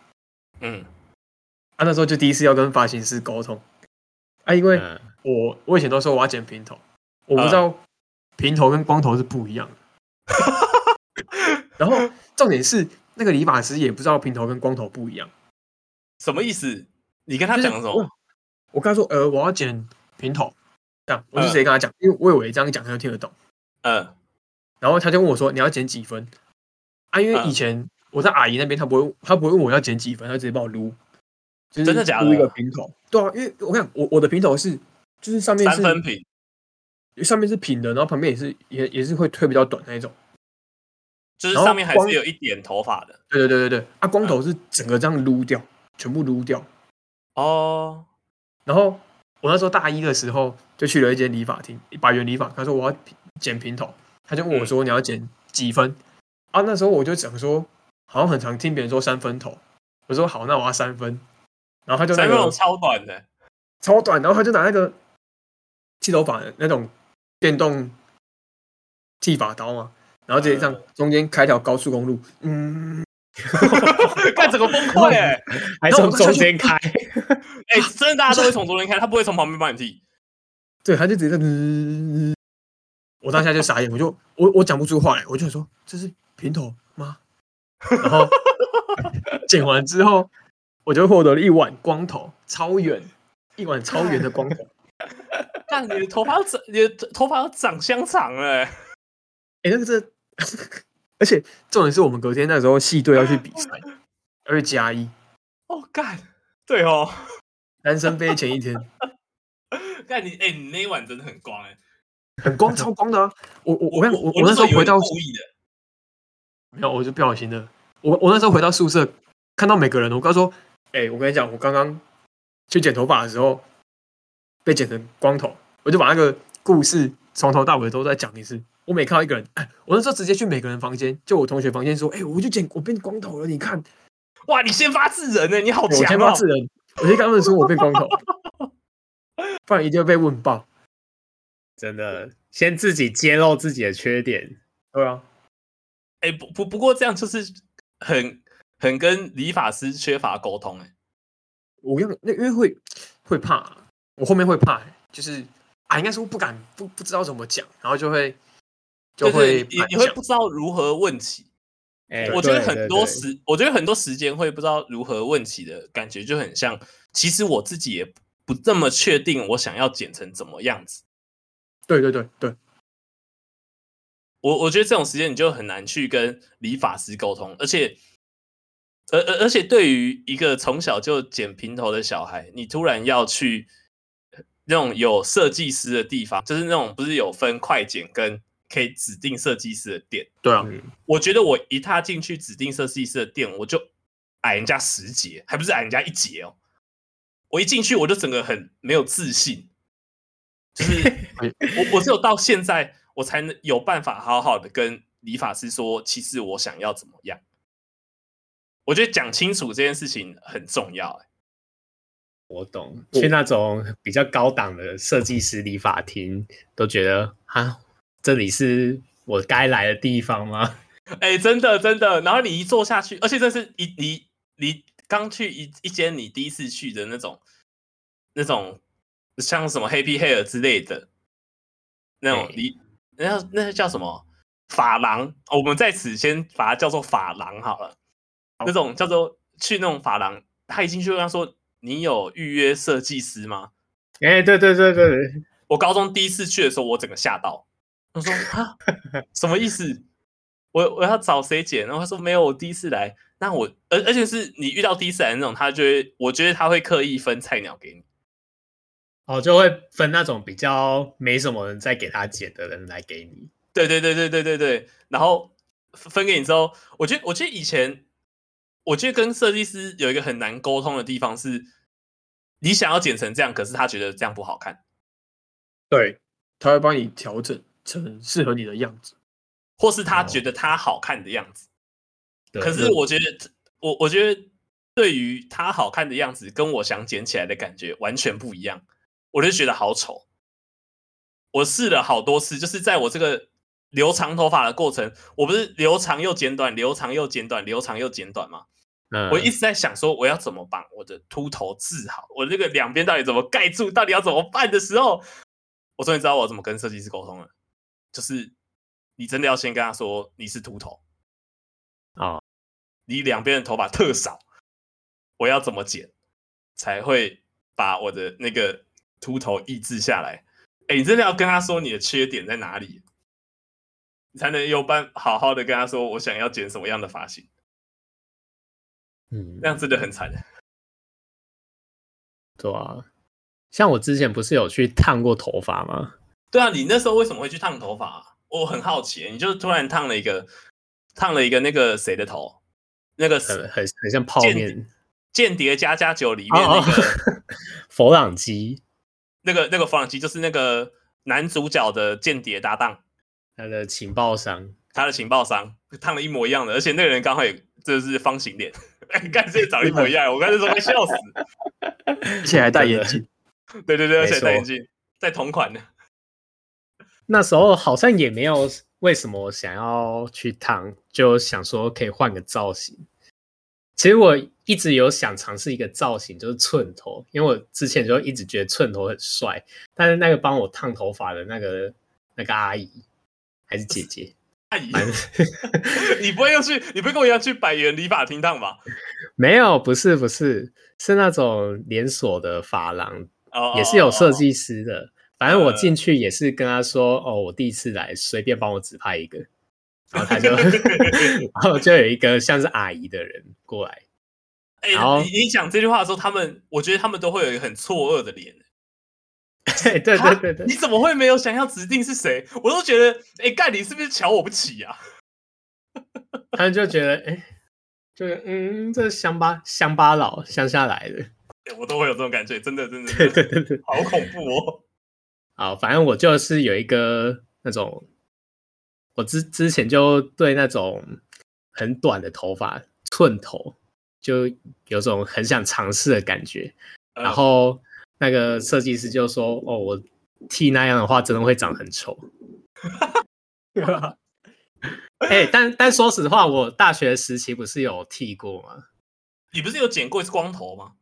Speaker 2: 嗯。
Speaker 3: 啊，那时候就第一次要跟发型师沟通啊，因为我我以前都说我要剪平头，我不知道平头跟光头是不一样的。[laughs] 然后重点是那个理发师也不知道平头跟光头不一样，
Speaker 2: 什么意思？你跟他讲什么？我，
Speaker 3: 我跟他说，呃，我要剪平头，这样我就直接跟他讲，因为我以为这样讲他就听得懂。
Speaker 2: 嗯，
Speaker 3: 然后他就问我说，你要剪几分？啊，因为以前我在阿姨那边，他不会他不会问我要剪几分，他直接帮我撸。就是
Speaker 2: 真的假的？
Speaker 3: 一个平头，对啊，因为我看我我的平头是，就是上面是
Speaker 2: 三分平，
Speaker 3: 上面是平的，然后旁边也是也也是会推比较短那一种，
Speaker 2: 就是上面还是有一点头发的。
Speaker 3: 对对对对对，啊，光头是整个这样撸掉，全部撸掉。
Speaker 2: 哦，
Speaker 3: 然后我那时候大一的时候就去了一间理发厅，百元理发，他说我要剪平头，他就问我说你要剪几分？啊，那时候我就讲说，好像很常听别人说三分头，我说好，那我要三分。然后他就那种
Speaker 2: 超短的，
Speaker 3: 超短，然后他就拿那个剃头发的那种电动剃发刀嘛，然后直接这样中间开条高速公路，嗯，[laughs]
Speaker 2: 干整个崩溃哎，[laughs]
Speaker 1: 还从中间开，
Speaker 2: 哎，真的大家都会从中间开，他不会从旁边帮你剃，
Speaker 3: 对，他就直接嗯，我当下就傻眼，我就我我讲不出话来，我就说这是平头吗？然后剪完之后。我就获得了一碗光头，超圆，一碗超圆的光头。[laughs]
Speaker 2: 但你的头发要长，你的头发要长香肠哎！哎、
Speaker 3: 欸，那个是，而且重点是我们隔天那时候系队要去比赛，要去加一。
Speaker 2: 哦，干，对哦，
Speaker 3: 男生杯前一天。
Speaker 2: 干你，哎、欸，你那一碗真的很光哎，
Speaker 3: 很光，超光的啊！[laughs] 我我我我我那时候回到故意的，没有，我就不小心的。我我那时候回到宿舍，看到每个人，我刚说。哎、欸，我跟你讲，我刚刚去剪头发的时候被剪成光头，我就把那个故事从头到尾都再讲一次。我每看到一个人，哎，我那时候直接去每个人房间，就我同学房间说：“哎、欸，我就剪，我变光头了，你看，
Speaker 2: 哇，你先发制人呢，你好强、哦！”我先
Speaker 3: 发制人，我先跟他们说我变光头，[laughs] 不然一定会被问爆。
Speaker 1: 真的，先自己揭露自己的缺点，
Speaker 3: 对啊。
Speaker 2: 哎、欸，不不不过这样就是很。很跟理发师缺乏沟通哎、欸，
Speaker 3: 我用那因为会会怕，我后面会怕、欸，就是啊，应该说不敢不不知道怎么讲，然后就会就会
Speaker 2: 你你会不知道如何问起，哎、欸，我觉得很多时，我觉得很多时间会不知道如何问起的感觉就很像，其实我自己也不这么确定我想要剪成怎么样子，
Speaker 3: 对对对对，
Speaker 2: 我我觉得这种时间你就很难去跟理发师沟通，而且。而而而且对于一个从小就剪平头的小孩，你突然要去那种有设计师的地方，就是那种不是有分快剪跟可以指定设计师的店？
Speaker 3: 对啊，
Speaker 2: 我觉得我一踏进去指定设计师的店，我就矮人家十节，还不是矮人家一节哦。我一进去，我就整个很没有自信，就是 [laughs] 我我只有到现在，我才能有办法好好的跟理发师说，其实我想要怎么样。我觉得讲清楚这件事情很重要。哎，
Speaker 1: 我懂，去那种比较高档的设计师理发厅，都觉得啊，这里是我该来的地方吗？
Speaker 2: 哎，[laughs] 真的真的。然后你一坐下去，而且这是一你你刚去一一间你第一次去的那种那种像什么 Happy Hair 之类的那种你那那叫什么发廊？我们在此先把它叫做发廊好了。那种叫做去那种发廊，他一进去就跟他说：“你有预约设计师吗？”
Speaker 1: 哎、欸，对对对对对，
Speaker 2: 我高中第一次去的时候，我整个吓到。我说：“啊，[laughs] 什么意思？我我要找谁剪？”然后他说：“没有，我第一次来。”那我而而且是你遇到第一次来那种，他就会，我觉得他会刻意分菜鸟给你。
Speaker 1: 哦，就会分那种比较没什么人再给他剪的人来给你。
Speaker 2: 对对对对对对对，然后分给你之后，我觉得我觉得以前。我觉得跟设计师有一个很难沟通的地方是，你想要剪成这样，可是他觉得这样不好看。
Speaker 3: 对，他会帮你调整成适合你的样子，
Speaker 2: 或是他觉得他好看的样子。哦、可是我觉得，我我觉得对于他好看的样子，跟我想剪起来的感觉完全不一样。我就觉得好丑。我试了好多次，就是在我这个留长头发的过程，我不是留长又剪短，留长又剪短，留长又剪短吗？嗯，我一直在想说，我要怎么把我的秃头治好？我这个两边到底怎么盖住？到底要怎么办的时候，我终于知道我怎么跟设计师沟通了。就是你真的要先跟他说你是秃头啊，哦，你两边的头发特少，我要怎么剪才会把我的那个秃头抑制下来？哎，你真的要跟他说你的缺点在哪里，你才能有办好好的跟他说我想要剪什么样的发型。
Speaker 1: 嗯，
Speaker 2: 那样真的很惨。
Speaker 1: 对啊，像我之前不是有去烫过头发吗？
Speaker 2: 对啊，你那时候为什么会去烫头发啊？我很好奇，你就突然烫了一个，烫了一个那个谁的头？那个
Speaker 1: 很很很像泡面，
Speaker 2: 间谍家家酒里面那个、[laughs] 哦、
Speaker 1: 佛朗基，
Speaker 2: 那个那个佛朗基就是那个男主角的间谍搭档，
Speaker 1: 他的情报商，
Speaker 2: 他的情报商烫的一模一样的，而且那个人刚好也就是方形脸。[laughs] 哎，干这长一模一样，我刚才说会笑死，
Speaker 3: 而且还戴眼镜，[laughs]
Speaker 2: 对对对，而且戴眼镜，在同款的。
Speaker 1: 那时候好像也没有为什么想要去烫，就想说可以换个造型。其实我一直有想尝试一个造型，就是寸头，因为我之前就一直觉得寸头很帅，但是那个帮我烫头发的那个那个阿姨还是姐姐。[laughs] 阿姨，[laughs]
Speaker 2: 你不会又去？你不会跟我一样去百元理发厅烫吧？
Speaker 1: 没有，不是，不是，是那种连锁的发廊，oh, 也是有设计师的。Oh, oh. 反正我进去也是跟他说：“ uh, 哦，我第一次来，随便帮我指派一个。[laughs] ”然后他就，然后就有一个像是阿姨的人过来。
Speaker 2: 欸、你你讲这句话的时候，他们我觉得他们都会有一个很错愕的脸。
Speaker 1: 对 [laughs] 对对对对，
Speaker 2: 你怎么会没有想要指定是谁？我都觉得，哎、欸，干你是不是瞧我不起啊？[laughs]
Speaker 1: 他们就觉得，哎、欸，就是嗯，这乡巴乡巴佬乡下来的、
Speaker 2: 欸，我都会有这种感觉，真的真的，
Speaker 1: 对对对对，
Speaker 2: 好恐怖哦。
Speaker 1: 好，反正我就是有一个那种，我之之前就对那种很短的头发寸头，就有种很想尝试的感觉，然后。嗯那个设计师就说：“哦，我剃那样的话，真的会长很丑。[laughs] ”哎，但但说实话，我大学时期不是有剃过吗？
Speaker 2: 你不是有剪过一次光头吗？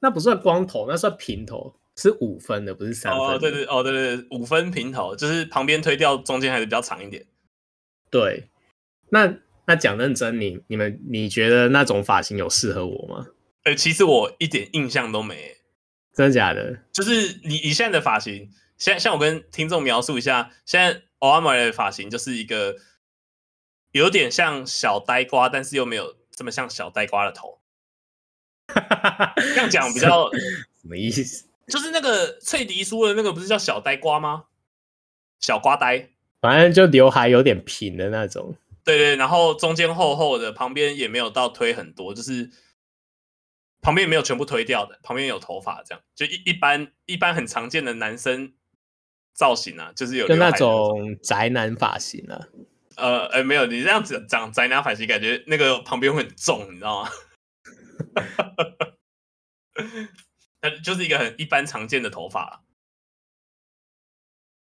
Speaker 1: 那不算光头，那算平头，是五分的，不是三分。
Speaker 2: 哦，对对，哦对对，五分平头，就是旁边推掉，中间还是比较长一点。
Speaker 1: 对，那那讲认真，你你们你觉得那种发型有适合我吗？
Speaker 2: 哎，其实我一点印象都没。
Speaker 1: 真的假的？
Speaker 2: 就是你你现在的发型，现在像我跟听众描述一下，现在欧阿玛的发型就是一个有点像小呆瓜，但是又没有这么像小呆瓜的头。[laughs] 这样讲比较
Speaker 1: 什么意思？
Speaker 2: 就是那个翠迪说的那个不是叫小呆瓜吗？小瓜呆，
Speaker 1: 反正就刘海有点平的那种。
Speaker 2: 对对，然后中间厚厚的，旁边也没有到推很多，就是旁边也没有全部推掉的，旁边有头发，这样就一一般一般很常见的男生造型啊，就是有就
Speaker 1: 那种宅男发型啊。
Speaker 2: 呃，哎，没有，你这样子长宅男发型，感觉那个旁边会很重，你知道吗？[laughs] 就是一个很一般常见的头发，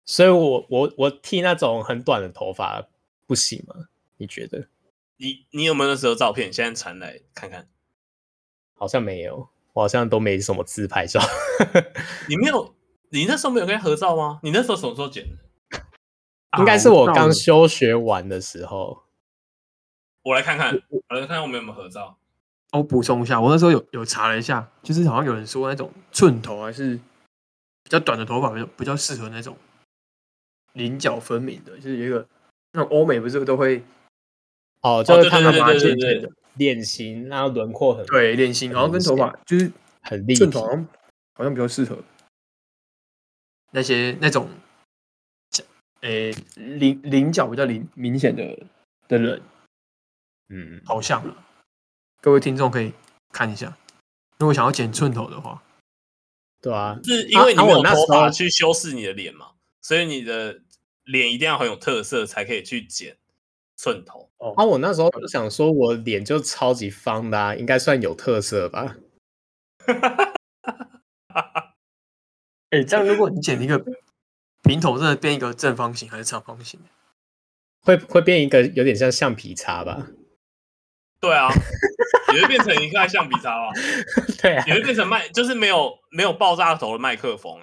Speaker 1: 所以我我我剃那种很短的头发不行吗？你觉得？
Speaker 2: 你你有没有那时候照片？现在传来看看。
Speaker 1: 好像没有，我好像都没什么自拍照。[laughs]
Speaker 2: 你没有？你那时候没有跟他合照吗？你那时候什么时候剪的？[laughs]
Speaker 1: 应该是我刚休学完的时候。
Speaker 2: 我来看看，我来看看我们有没有合照。
Speaker 3: 我补充一下，我那时候有有查了一下，就是好像有人说那种寸头还是比较短的头发比较比较适合那种棱角分明的，就是有一个那种欧美不是都会
Speaker 1: 哦，就是他们把剪剪的脸型，然后轮廓很
Speaker 3: 对，脸型好像跟头发就是
Speaker 1: 很立体，
Speaker 3: 寸头好像好像比较适合。那些那种，诶棱棱角比较明明显的的人，嗯，好像啊。各位听众可以看一下，如果想要剪寸头的话，
Speaker 1: 对啊，
Speaker 2: 是因为你没有头发去修饰你的脸嘛，所以你的脸一定要很有特色才可以去剪寸头。
Speaker 1: 哦，啊，我那时候就想说，我脸就超级方的，啊，应该算有特色吧？
Speaker 3: 哎、欸，这样如果你剪一个平头，真的变一个正方形还是长方形？
Speaker 1: 会会变一个有点像橡皮擦吧？
Speaker 2: 对啊。[laughs] 也会变成一块橡皮擦吧？[laughs]
Speaker 1: 对啊，
Speaker 2: 也会变成麦，就是没有没有爆炸头的麦克风。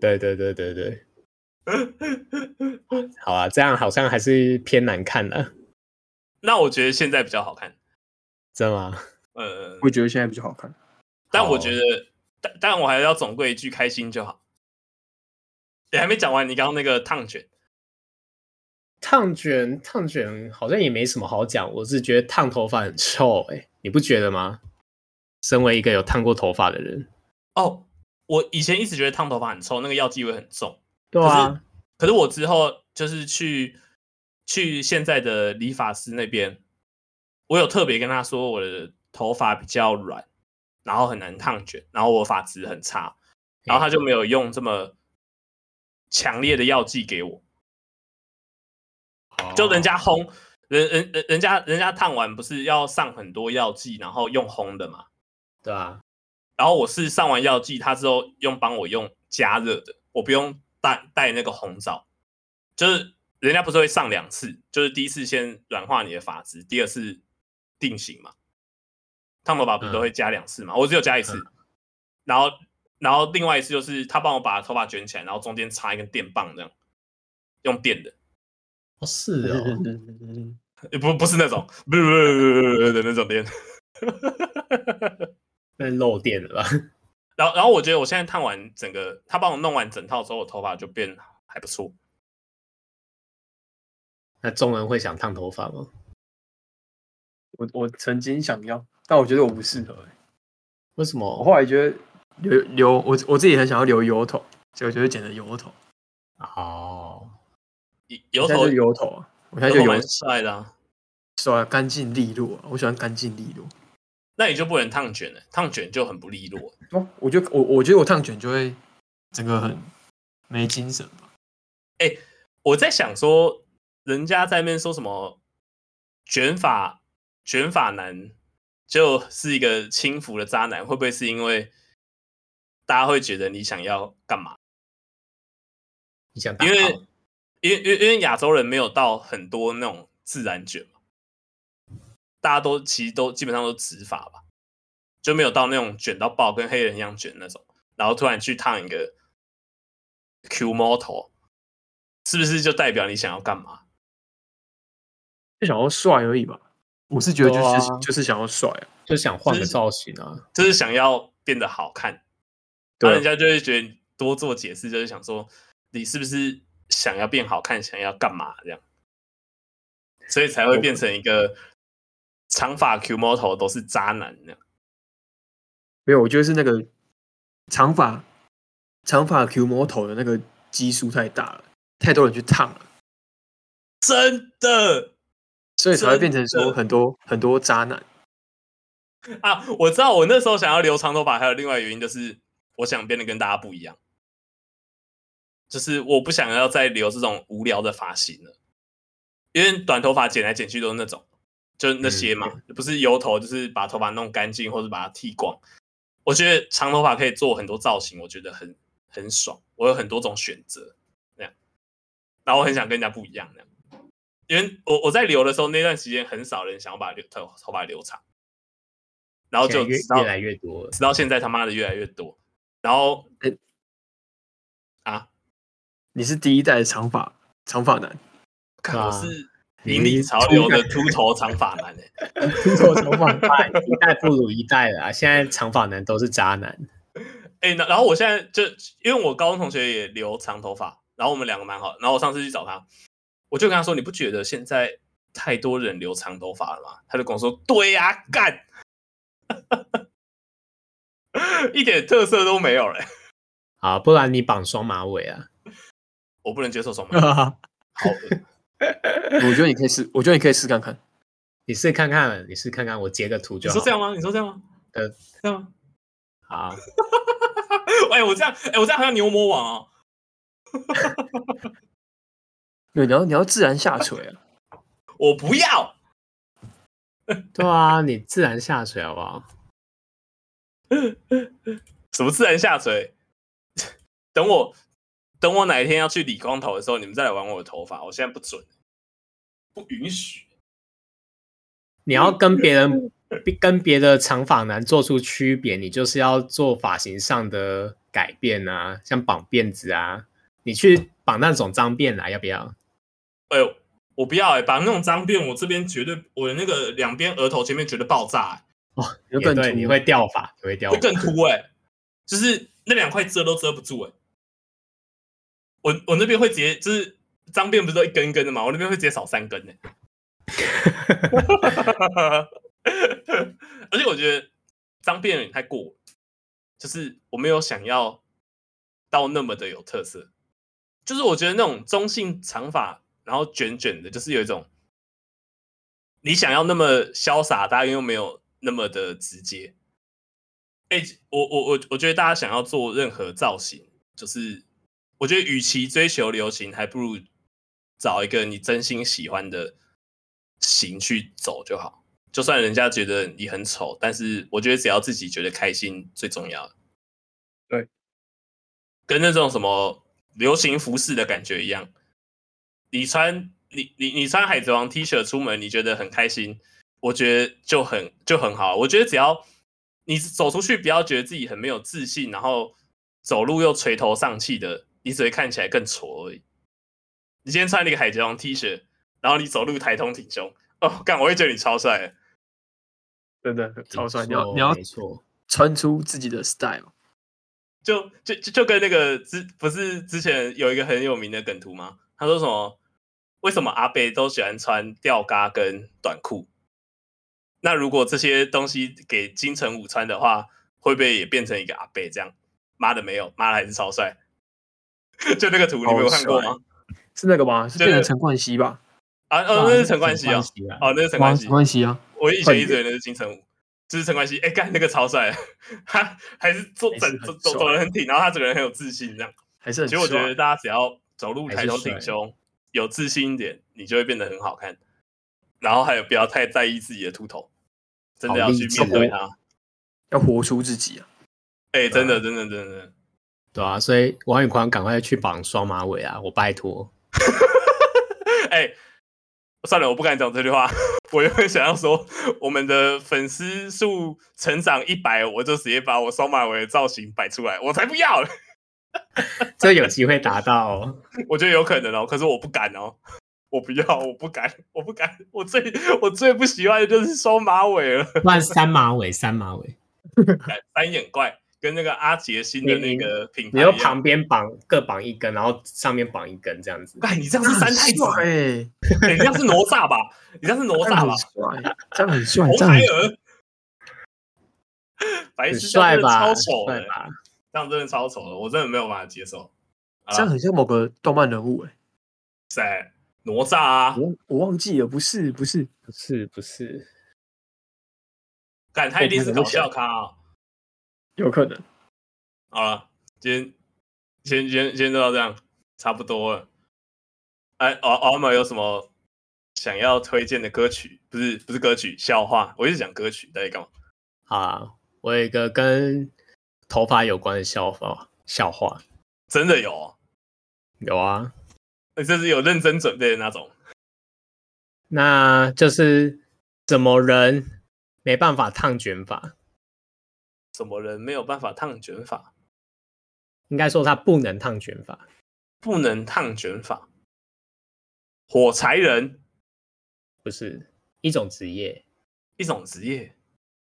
Speaker 1: 对对对对对。[laughs] 好啊，这样好像还是偏难看的。
Speaker 2: 那我觉得现在比较好看，
Speaker 1: 真的吗？
Speaker 2: 呃，
Speaker 3: 我觉得现在比较好看。
Speaker 2: 但我觉得，但但我还是要总归一句，开心就好。你还没讲完，你刚刚那个烫卷。
Speaker 1: 烫卷，烫卷好像也没什么好讲。我是觉得烫头发很臭，哎，你不觉得吗？身为一个有烫过头发的人，
Speaker 2: 哦，我以前一直觉得烫头发很臭，那个药剂味很重。
Speaker 1: 对啊，
Speaker 2: 可是，可是我之后就是去去现在的理发师那边，我有特别跟他说我的头发比较软，然后很难烫卷，然后我发质很差，然后他就没有用这么强烈的药剂给我。就人家烘，人人人人家人家烫完不是要上很多药剂，然后用烘的嘛？
Speaker 1: 对啊。
Speaker 2: 然后我是上完药剂，他之后用帮我用加热的，我不用带带那个红枣。就是人家不是会上两次，就是第一次先软化你的发质，第二次定型嘛。烫头发不是都会加两次嘛？嗯、我只有加一次。嗯、然后然后另外一次就是他帮我把头发卷起来，然后中间插一根电棒这样，用电的。
Speaker 1: 哦，是哦，[laughs]
Speaker 2: 不不是那种，不不不是的那种电，
Speaker 1: 那漏电了吧？
Speaker 2: 然后然后我觉得我现在烫完整个，他帮我弄完整套之后，我头发就变还不错。
Speaker 1: 那中人会想烫头发吗？
Speaker 3: 我我曾经想要，但我觉得我不适合。
Speaker 1: 为什么？
Speaker 3: 我后来觉得留留我我自己很想要留油头，所以我觉得剪了油头。
Speaker 1: 哦。
Speaker 2: 油头
Speaker 3: 油头啊，我现在就油
Speaker 2: 帅的，啊，
Speaker 3: 帅干净利落，我喜欢干净利落。
Speaker 2: 那你就不能烫卷了，烫卷就很不利落。
Speaker 3: 哦，我觉得我我觉得我烫卷就会整个很没精神吧。
Speaker 2: 哎、欸，我在想说，人家在那边说什么卷发卷发男就是一个轻浮的渣男，会不会是因为大家会觉得你想要干嘛？
Speaker 1: 你想
Speaker 2: 因为。因为因为因为亚洲人没有到很多那种自然卷嘛，大家都其实都基本上都直发吧，就没有到那种卷到爆跟黑人一样卷那种，然后突然去烫一个 Q 毛头，是不是就代表你想要干嘛？
Speaker 3: 就想要帅而已吧。我是觉得就是、啊、就是想要帅啊，
Speaker 1: 就想换个造型啊，
Speaker 2: 就是想要变得好看。对，人家就会觉得多做解释，就是想说你是不是？想要变好看，想要干嘛这样，所以才会变成一个长发 Q 毛头都是渣男那样。
Speaker 3: 没有，我觉得是那个长发长发 Q 毛头的那个基数太大了，太多人去烫了，
Speaker 2: 真的，
Speaker 3: 所以才会变成说很多很多渣男。
Speaker 2: 啊！我知道，我那时候想要留长头发，还有另外原因就是我想变得跟大家不一样，就是我不想要再留这种无聊的发型了，因为短头发剪来剪去都是那种，就那些嘛，嗯、不是油头，就是把头发弄干净或者把它剃光。我觉得长头发可以做很多造型，我觉得很很爽。我有很多种选择，那样，然后我很想跟人家不一样，那样。因为我我在留的时候，那段时间很少人想要把留头头发留长，然后就
Speaker 1: 越越来越多，
Speaker 2: 直到现在他妈的越来越多。然后，欸、啊，
Speaker 3: 你是第一代的长发长发男，
Speaker 2: 我是。引领潮流的秃头长发男，哎，
Speaker 3: 秃头长发
Speaker 1: 男，一代不如一代了啊！现在长发男都是渣男。
Speaker 2: 哎，那然后我现在就因为我高中同学也留长头发，然后我们两个蛮好。然后我上次去找他，我就跟他说：“你不觉得现在太多人留长头发了吗？”他就跟我说：“对呀，干，[laughs] 一点特色都没有嘞。”
Speaker 1: 好，不然你绑双马尾啊？
Speaker 2: 我不能接受双马尾，[laughs] 好。[laughs]
Speaker 3: 我觉得你可以试，我觉得你可以试看看，
Speaker 1: 你试看看，你试看看，我截个图就好。
Speaker 2: 你说这样吗？你说这样吗？
Speaker 1: 呃，
Speaker 2: 这样吗？
Speaker 1: 好。[laughs]
Speaker 2: 哎，我这样，哎，我这样好像牛魔王哦。[laughs]
Speaker 3: 对，你要你要自然下垂啊！
Speaker 2: 我不要。
Speaker 1: 对啊，你自然下垂好不好？
Speaker 2: 什么自然下垂？等我。等我哪一天要去理光头的时候，你们再来玩我的头发。我现在不准，不允许。
Speaker 1: 你要跟别人 [laughs] 跟别的长发男做出区别，你就是要做发型上的改变啊，像绑辫子啊。你去绑那种脏辫来，要不要？
Speaker 2: 哎呦，我不要哎、欸，绑那种脏辫，我这边绝对，我的那个两边额头前面绝对爆炸、欸。
Speaker 1: 哦，有更对，你会掉发，你会掉发，
Speaker 2: 会更秃哎、欸，就是那两块遮都遮不住哎、欸。我我那边会直接就是脏辫不是都一根一根的嘛，我那边会直接少三根呢。[laughs] 而且我觉得脏辫有点太过，就是我没有想要到那么的有特色，就是我觉得那种中性长发，然后卷卷的，就是有一种你想要那么潇洒，大家又没有那么的直接。哎，我我我我觉得大家想要做任何造型，就是。我觉得，与其追求流行，还不如找一个你真心喜欢的型去走就好。就算人家觉得你很丑，但是我觉得只要自己觉得开心最重要。
Speaker 3: 对，
Speaker 2: 跟那种什么流行服饰的感觉一样，你穿你你你穿海贼王 T 恤出门，你觉得很开心，我觉得就很就很好。我觉得只要你走出去，不要觉得自己很没有自信，然后走路又垂头丧气的。你只会看起来更挫而已。你今天穿了一个海贼王 T 恤，然后你走路抬头挺胸，哦，干，我会觉得你超帅，
Speaker 3: 真的超帅。你要你要没错，穿出自己的 style，
Speaker 2: 就就就就跟那个之不是之前有一个很有名的梗图吗？他说什么？为什么阿伯都喜欢穿吊嘎跟短裤？那如果这些东西给金城武穿的话，会不会也变成一个阿伯这样？妈的没有，妈的还是超帅。[laughs] 就那个图，你没有看过吗？
Speaker 3: 是那个吗？是变成陈冠希吧？
Speaker 2: 啊哦，那是陈冠希啊！哦，那是陈冠希。
Speaker 3: 陈冠希啊！
Speaker 2: 我以前一直以为那是金城武，这是陈冠希。哎，干那个超帅，他还是坐整走走走得很挺，然后他整个人很有自信，这样还是很。其实我觉得大家只要走路抬头挺胸，有自信一点，你就会变得很好看。然后还有不要太在意自己的秃头，真的要去面对它，
Speaker 3: 要活出自己啊！
Speaker 2: 哎，真的，真的，真的。
Speaker 1: 对啊，所以王宇宽赶快去绑双马尾啊！我拜托。[laughs]
Speaker 2: 哎、欸，算了，我不敢讲这句话。[laughs] 我原本想要说，我们的粉丝数成长一百，我就直接把我双马尾的造型摆出来。我才不要！[laughs]
Speaker 1: 这有机会达到哦，
Speaker 2: 我觉得有可能哦，可是我不敢哦，我不要，我不敢，我不敢。我最我最不喜欢的就是双马尾了。
Speaker 1: 换三马尾，三马尾，
Speaker 2: 三眼怪。跟那个阿杰新的那个品牌，
Speaker 1: 你要旁边绑各绑一根，然后上面绑一根这样子。
Speaker 2: 哎，你这样是三太子
Speaker 3: 哎、欸，
Speaker 2: 你这样是哪吒吧？你这样是哪吒吧？
Speaker 3: 这样很帅，
Speaker 2: 红孩儿，白痴
Speaker 1: 帅吧？
Speaker 2: 超丑的，这样真的超丑的，我真的没有办法接受。
Speaker 3: 这样很像某个动漫人物哎、
Speaker 2: 欸，谁？哪吒啊？
Speaker 3: 我我忘记了，不是不是
Speaker 1: 不是不是，
Speaker 2: 干他一定是搞笑咖
Speaker 3: 有可能。
Speaker 2: 好了，今天先先先就到这样，差不多了。哎，奥奥玛有什么想要推荐的歌曲？不是不是歌曲，笑话。我一直讲歌曲，在干嘛？
Speaker 1: 啊，我有一个跟头发有关的笑话。笑话
Speaker 2: 真的有、哦？
Speaker 1: 有啊。
Speaker 2: 你这是有认真准备的那种，
Speaker 1: 那就是怎么人没办法烫卷发？
Speaker 2: 什么人没有办法烫卷发？
Speaker 1: 应该说他不能烫卷发，
Speaker 2: 不能烫卷发。火柴人
Speaker 1: 不是一种职业，
Speaker 2: 一种职业。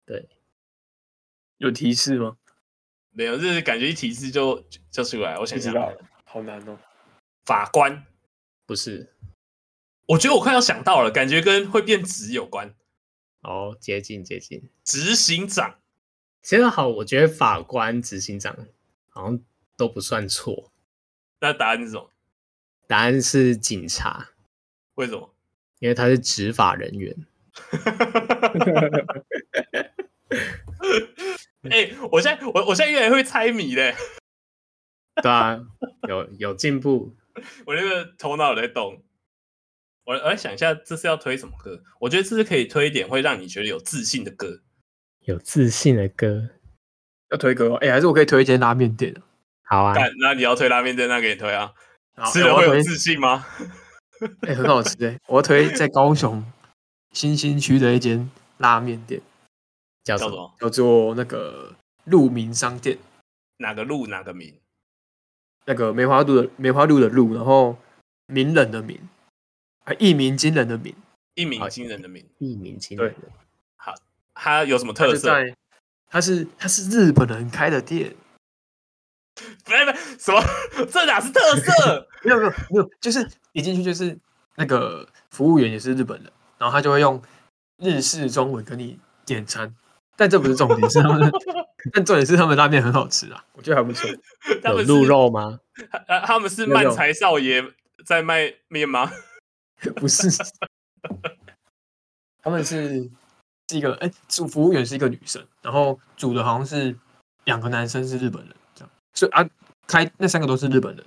Speaker 1: 对，
Speaker 3: 有提示吗？
Speaker 2: 没有，就是感觉一提示就就出来。我想想，
Speaker 3: 好难哦。
Speaker 2: 法官。
Speaker 1: 不是，
Speaker 2: 我觉得我快要想到了，感觉跟会变质有关。
Speaker 1: 哦，接近接近，
Speaker 2: 执行长。
Speaker 1: 其实好，我觉得法官、执行长好像都不算错。
Speaker 2: 那答案是什么？
Speaker 1: 答案是警察。
Speaker 2: 为什么？
Speaker 1: 因为他是执法人员。[laughs]
Speaker 2: 哎、欸，我现在我我现在越来越会猜谜嘞。
Speaker 1: 对啊，有有进步。[laughs]
Speaker 2: 我那个头脑在动，我我来想一下，这是要推什么歌？我觉得这是可以推一点会让你觉得有自信的歌。
Speaker 1: 有自信的歌
Speaker 3: 要推歌哦？哎、欸，还是我可以推一间拉面店？
Speaker 1: 好啊，
Speaker 2: 那你要推拉面店，那给你推啊。吃了会有自信吗？[laughs]
Speaker 3: 哎、欸，很好吃哎！我要推在高雄新兴区的一间拉面店，
Speaker 1: 叫什么？
Speaker 3: 叫做那个鹿鸣商店。
Speaker 2: 哪个鹿？哪个鸣？
Speaker 3: 那个梅花鹿的梅花鹿的鹿，然后名人的名，啊一鸣惊人的鸣，
Speaker 2: 一鸣惊人的鸣，
Speaker 1: 一鸣惊人的。
Speaker 2: 好，它有什么特色？
Speaker 3: 它是它是日本人开的店。
Speaker 2: 不不，什么？[laughs] 这哪是特色？[laughs]
Speaker 3: 没有没有没有，就是一进去就是那个服务员也是日本人，然后他就会用日式中文跟你点餐。但这不是重点，是他们，[laughs] 但重点是他们拉面很好吃啊，我觉得还不错。
Speaker 1: 有鹿肉吗？
Speaker 2: 他他们是漫才少爷在卖面吗？
Speaker 3: 不是，他们是是一个哎，主服务员是一个女生，然后煮的好像是两个男生是日本人，这样，所以啊，开那三个都是日本人，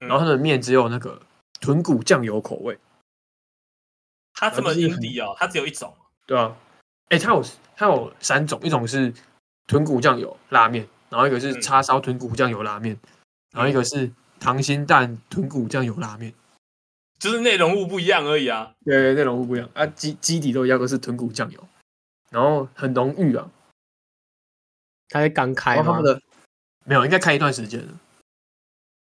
Speaker 3: 然后他的面只有那个豚骨酱油口味。
Speaker 2: 它这么硬底哦，它只有一种，
Speaker 3: 对啊。哎，它有它有三种，一种是豚骨酱油拉面，然后一个是叉烧豚骨酱油拉面，然后一个是溏心蛋豚骨酱油拉面，
Speaker 2: 就是内容物不一样而已啊。
Speaker 3: 对，内容物不一样啊，基基底都一样，都是豚骨酱油，然后很浓郁啊。
Speaker 1: 它是刚开吗？
Speaker 3: 的没有，应该开一段时间了。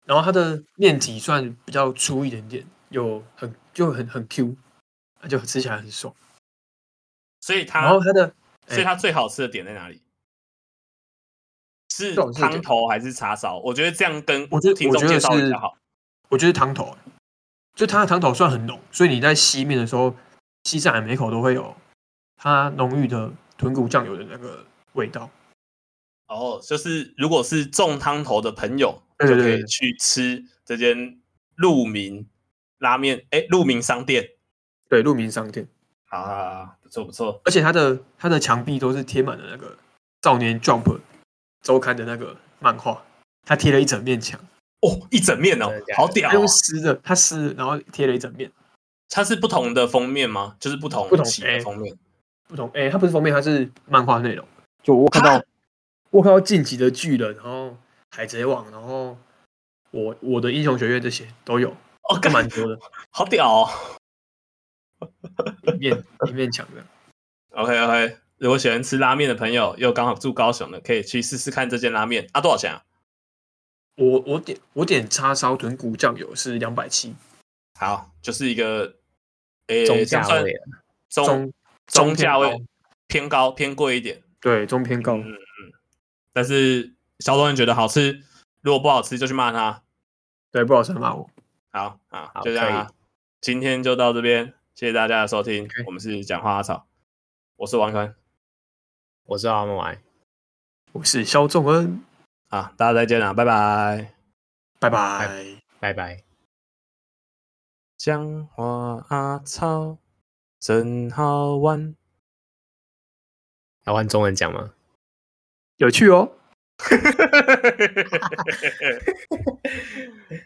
Speaker 3: 然后它的面体算比较粗一点点，有很就很很 Q，就吃起来很爽。
Speaker 2: 所以它，
Speaker 3: 然后它的，
Speaker 2: 所以它最好吃的点在哪里？是汤头还是叉烧？我觉得这样跟我觉得听众介绍比较好。
Speaker 3: 我觉得汤头，就它的汤头算很浓，所以你在吸面的时候，吸上来每口都会有它浓郁的豚骨酱油的那个味道。
Speaker 2: 哦，就是如果是重汤头的朋友，就可以去吃这间鹿鸣拉面，哎，鹿鸣商店，
Speaker 3: 对，鹿鸣商店。
Speaker 2: 啊，不错不错，而
Speaker 3: 且它的它的墙壁都是贴满了那个《少年 Jump》周刊的那个漫画，它贴了一整面墙
Speaker 2: 哦，一整面哦，好屌、哦！
Speaker 3: 用湿的，它湿，然后贴了一整面。
Speaker 2: 它是不同的封面吗？就是不同
Speaker 3: 不同
Speaker 2: 的封面，
Speaker 3: 不同哎、欸，它不是封面，它是漫画内容。就我看到，我看到《进击的巨人》，然后《海贼王》，然后我我的英雄学院这些都有，
Speaker 2: 哦，
Speaker 3: 蛮多的，[laughs]
Speaker 2: 好屌哦！
Speaker 3: 一 [laughs] 面一面墙的
Speaker 2: ，OK OK。如果喜欢吃拉面的朋友，又刚好住高雄的，可以去试试看这间拉面。啊，多少钱啊？
Speaker 3: 我我点我点叉烧豚骨酱油是两百七。
Speaker 2: 好，就是一个诶、欸、
Speaker 1: 中价位，
Speaker 2: 中中价位偏高偏贵一点。
Speaker 3: 对，中偏高。
Speaker 2: 嗯嗯。但是小东人觉得好吃，如果不好吃就去骂他。
Speaker 3: 对，不好吃骂我。
Speaker 2: 好好，就这样啊。今天就到这边，谢谢大家的收听。Okay. 我们是讲话阿草，我是王川，
Speaker 1: 我是阿木来，
Speaker 3: 我是肖仲恩。
Speaker 2: 好，大家再见了，拜拜，
Speaker 3: 拜拜，
Speaker 1: 拜拜。
Speaker 2: 讲话阿草真好玩，
Speaker 1: 要换中文讲吗？
Speaker 3: 有趣哦。[laughs]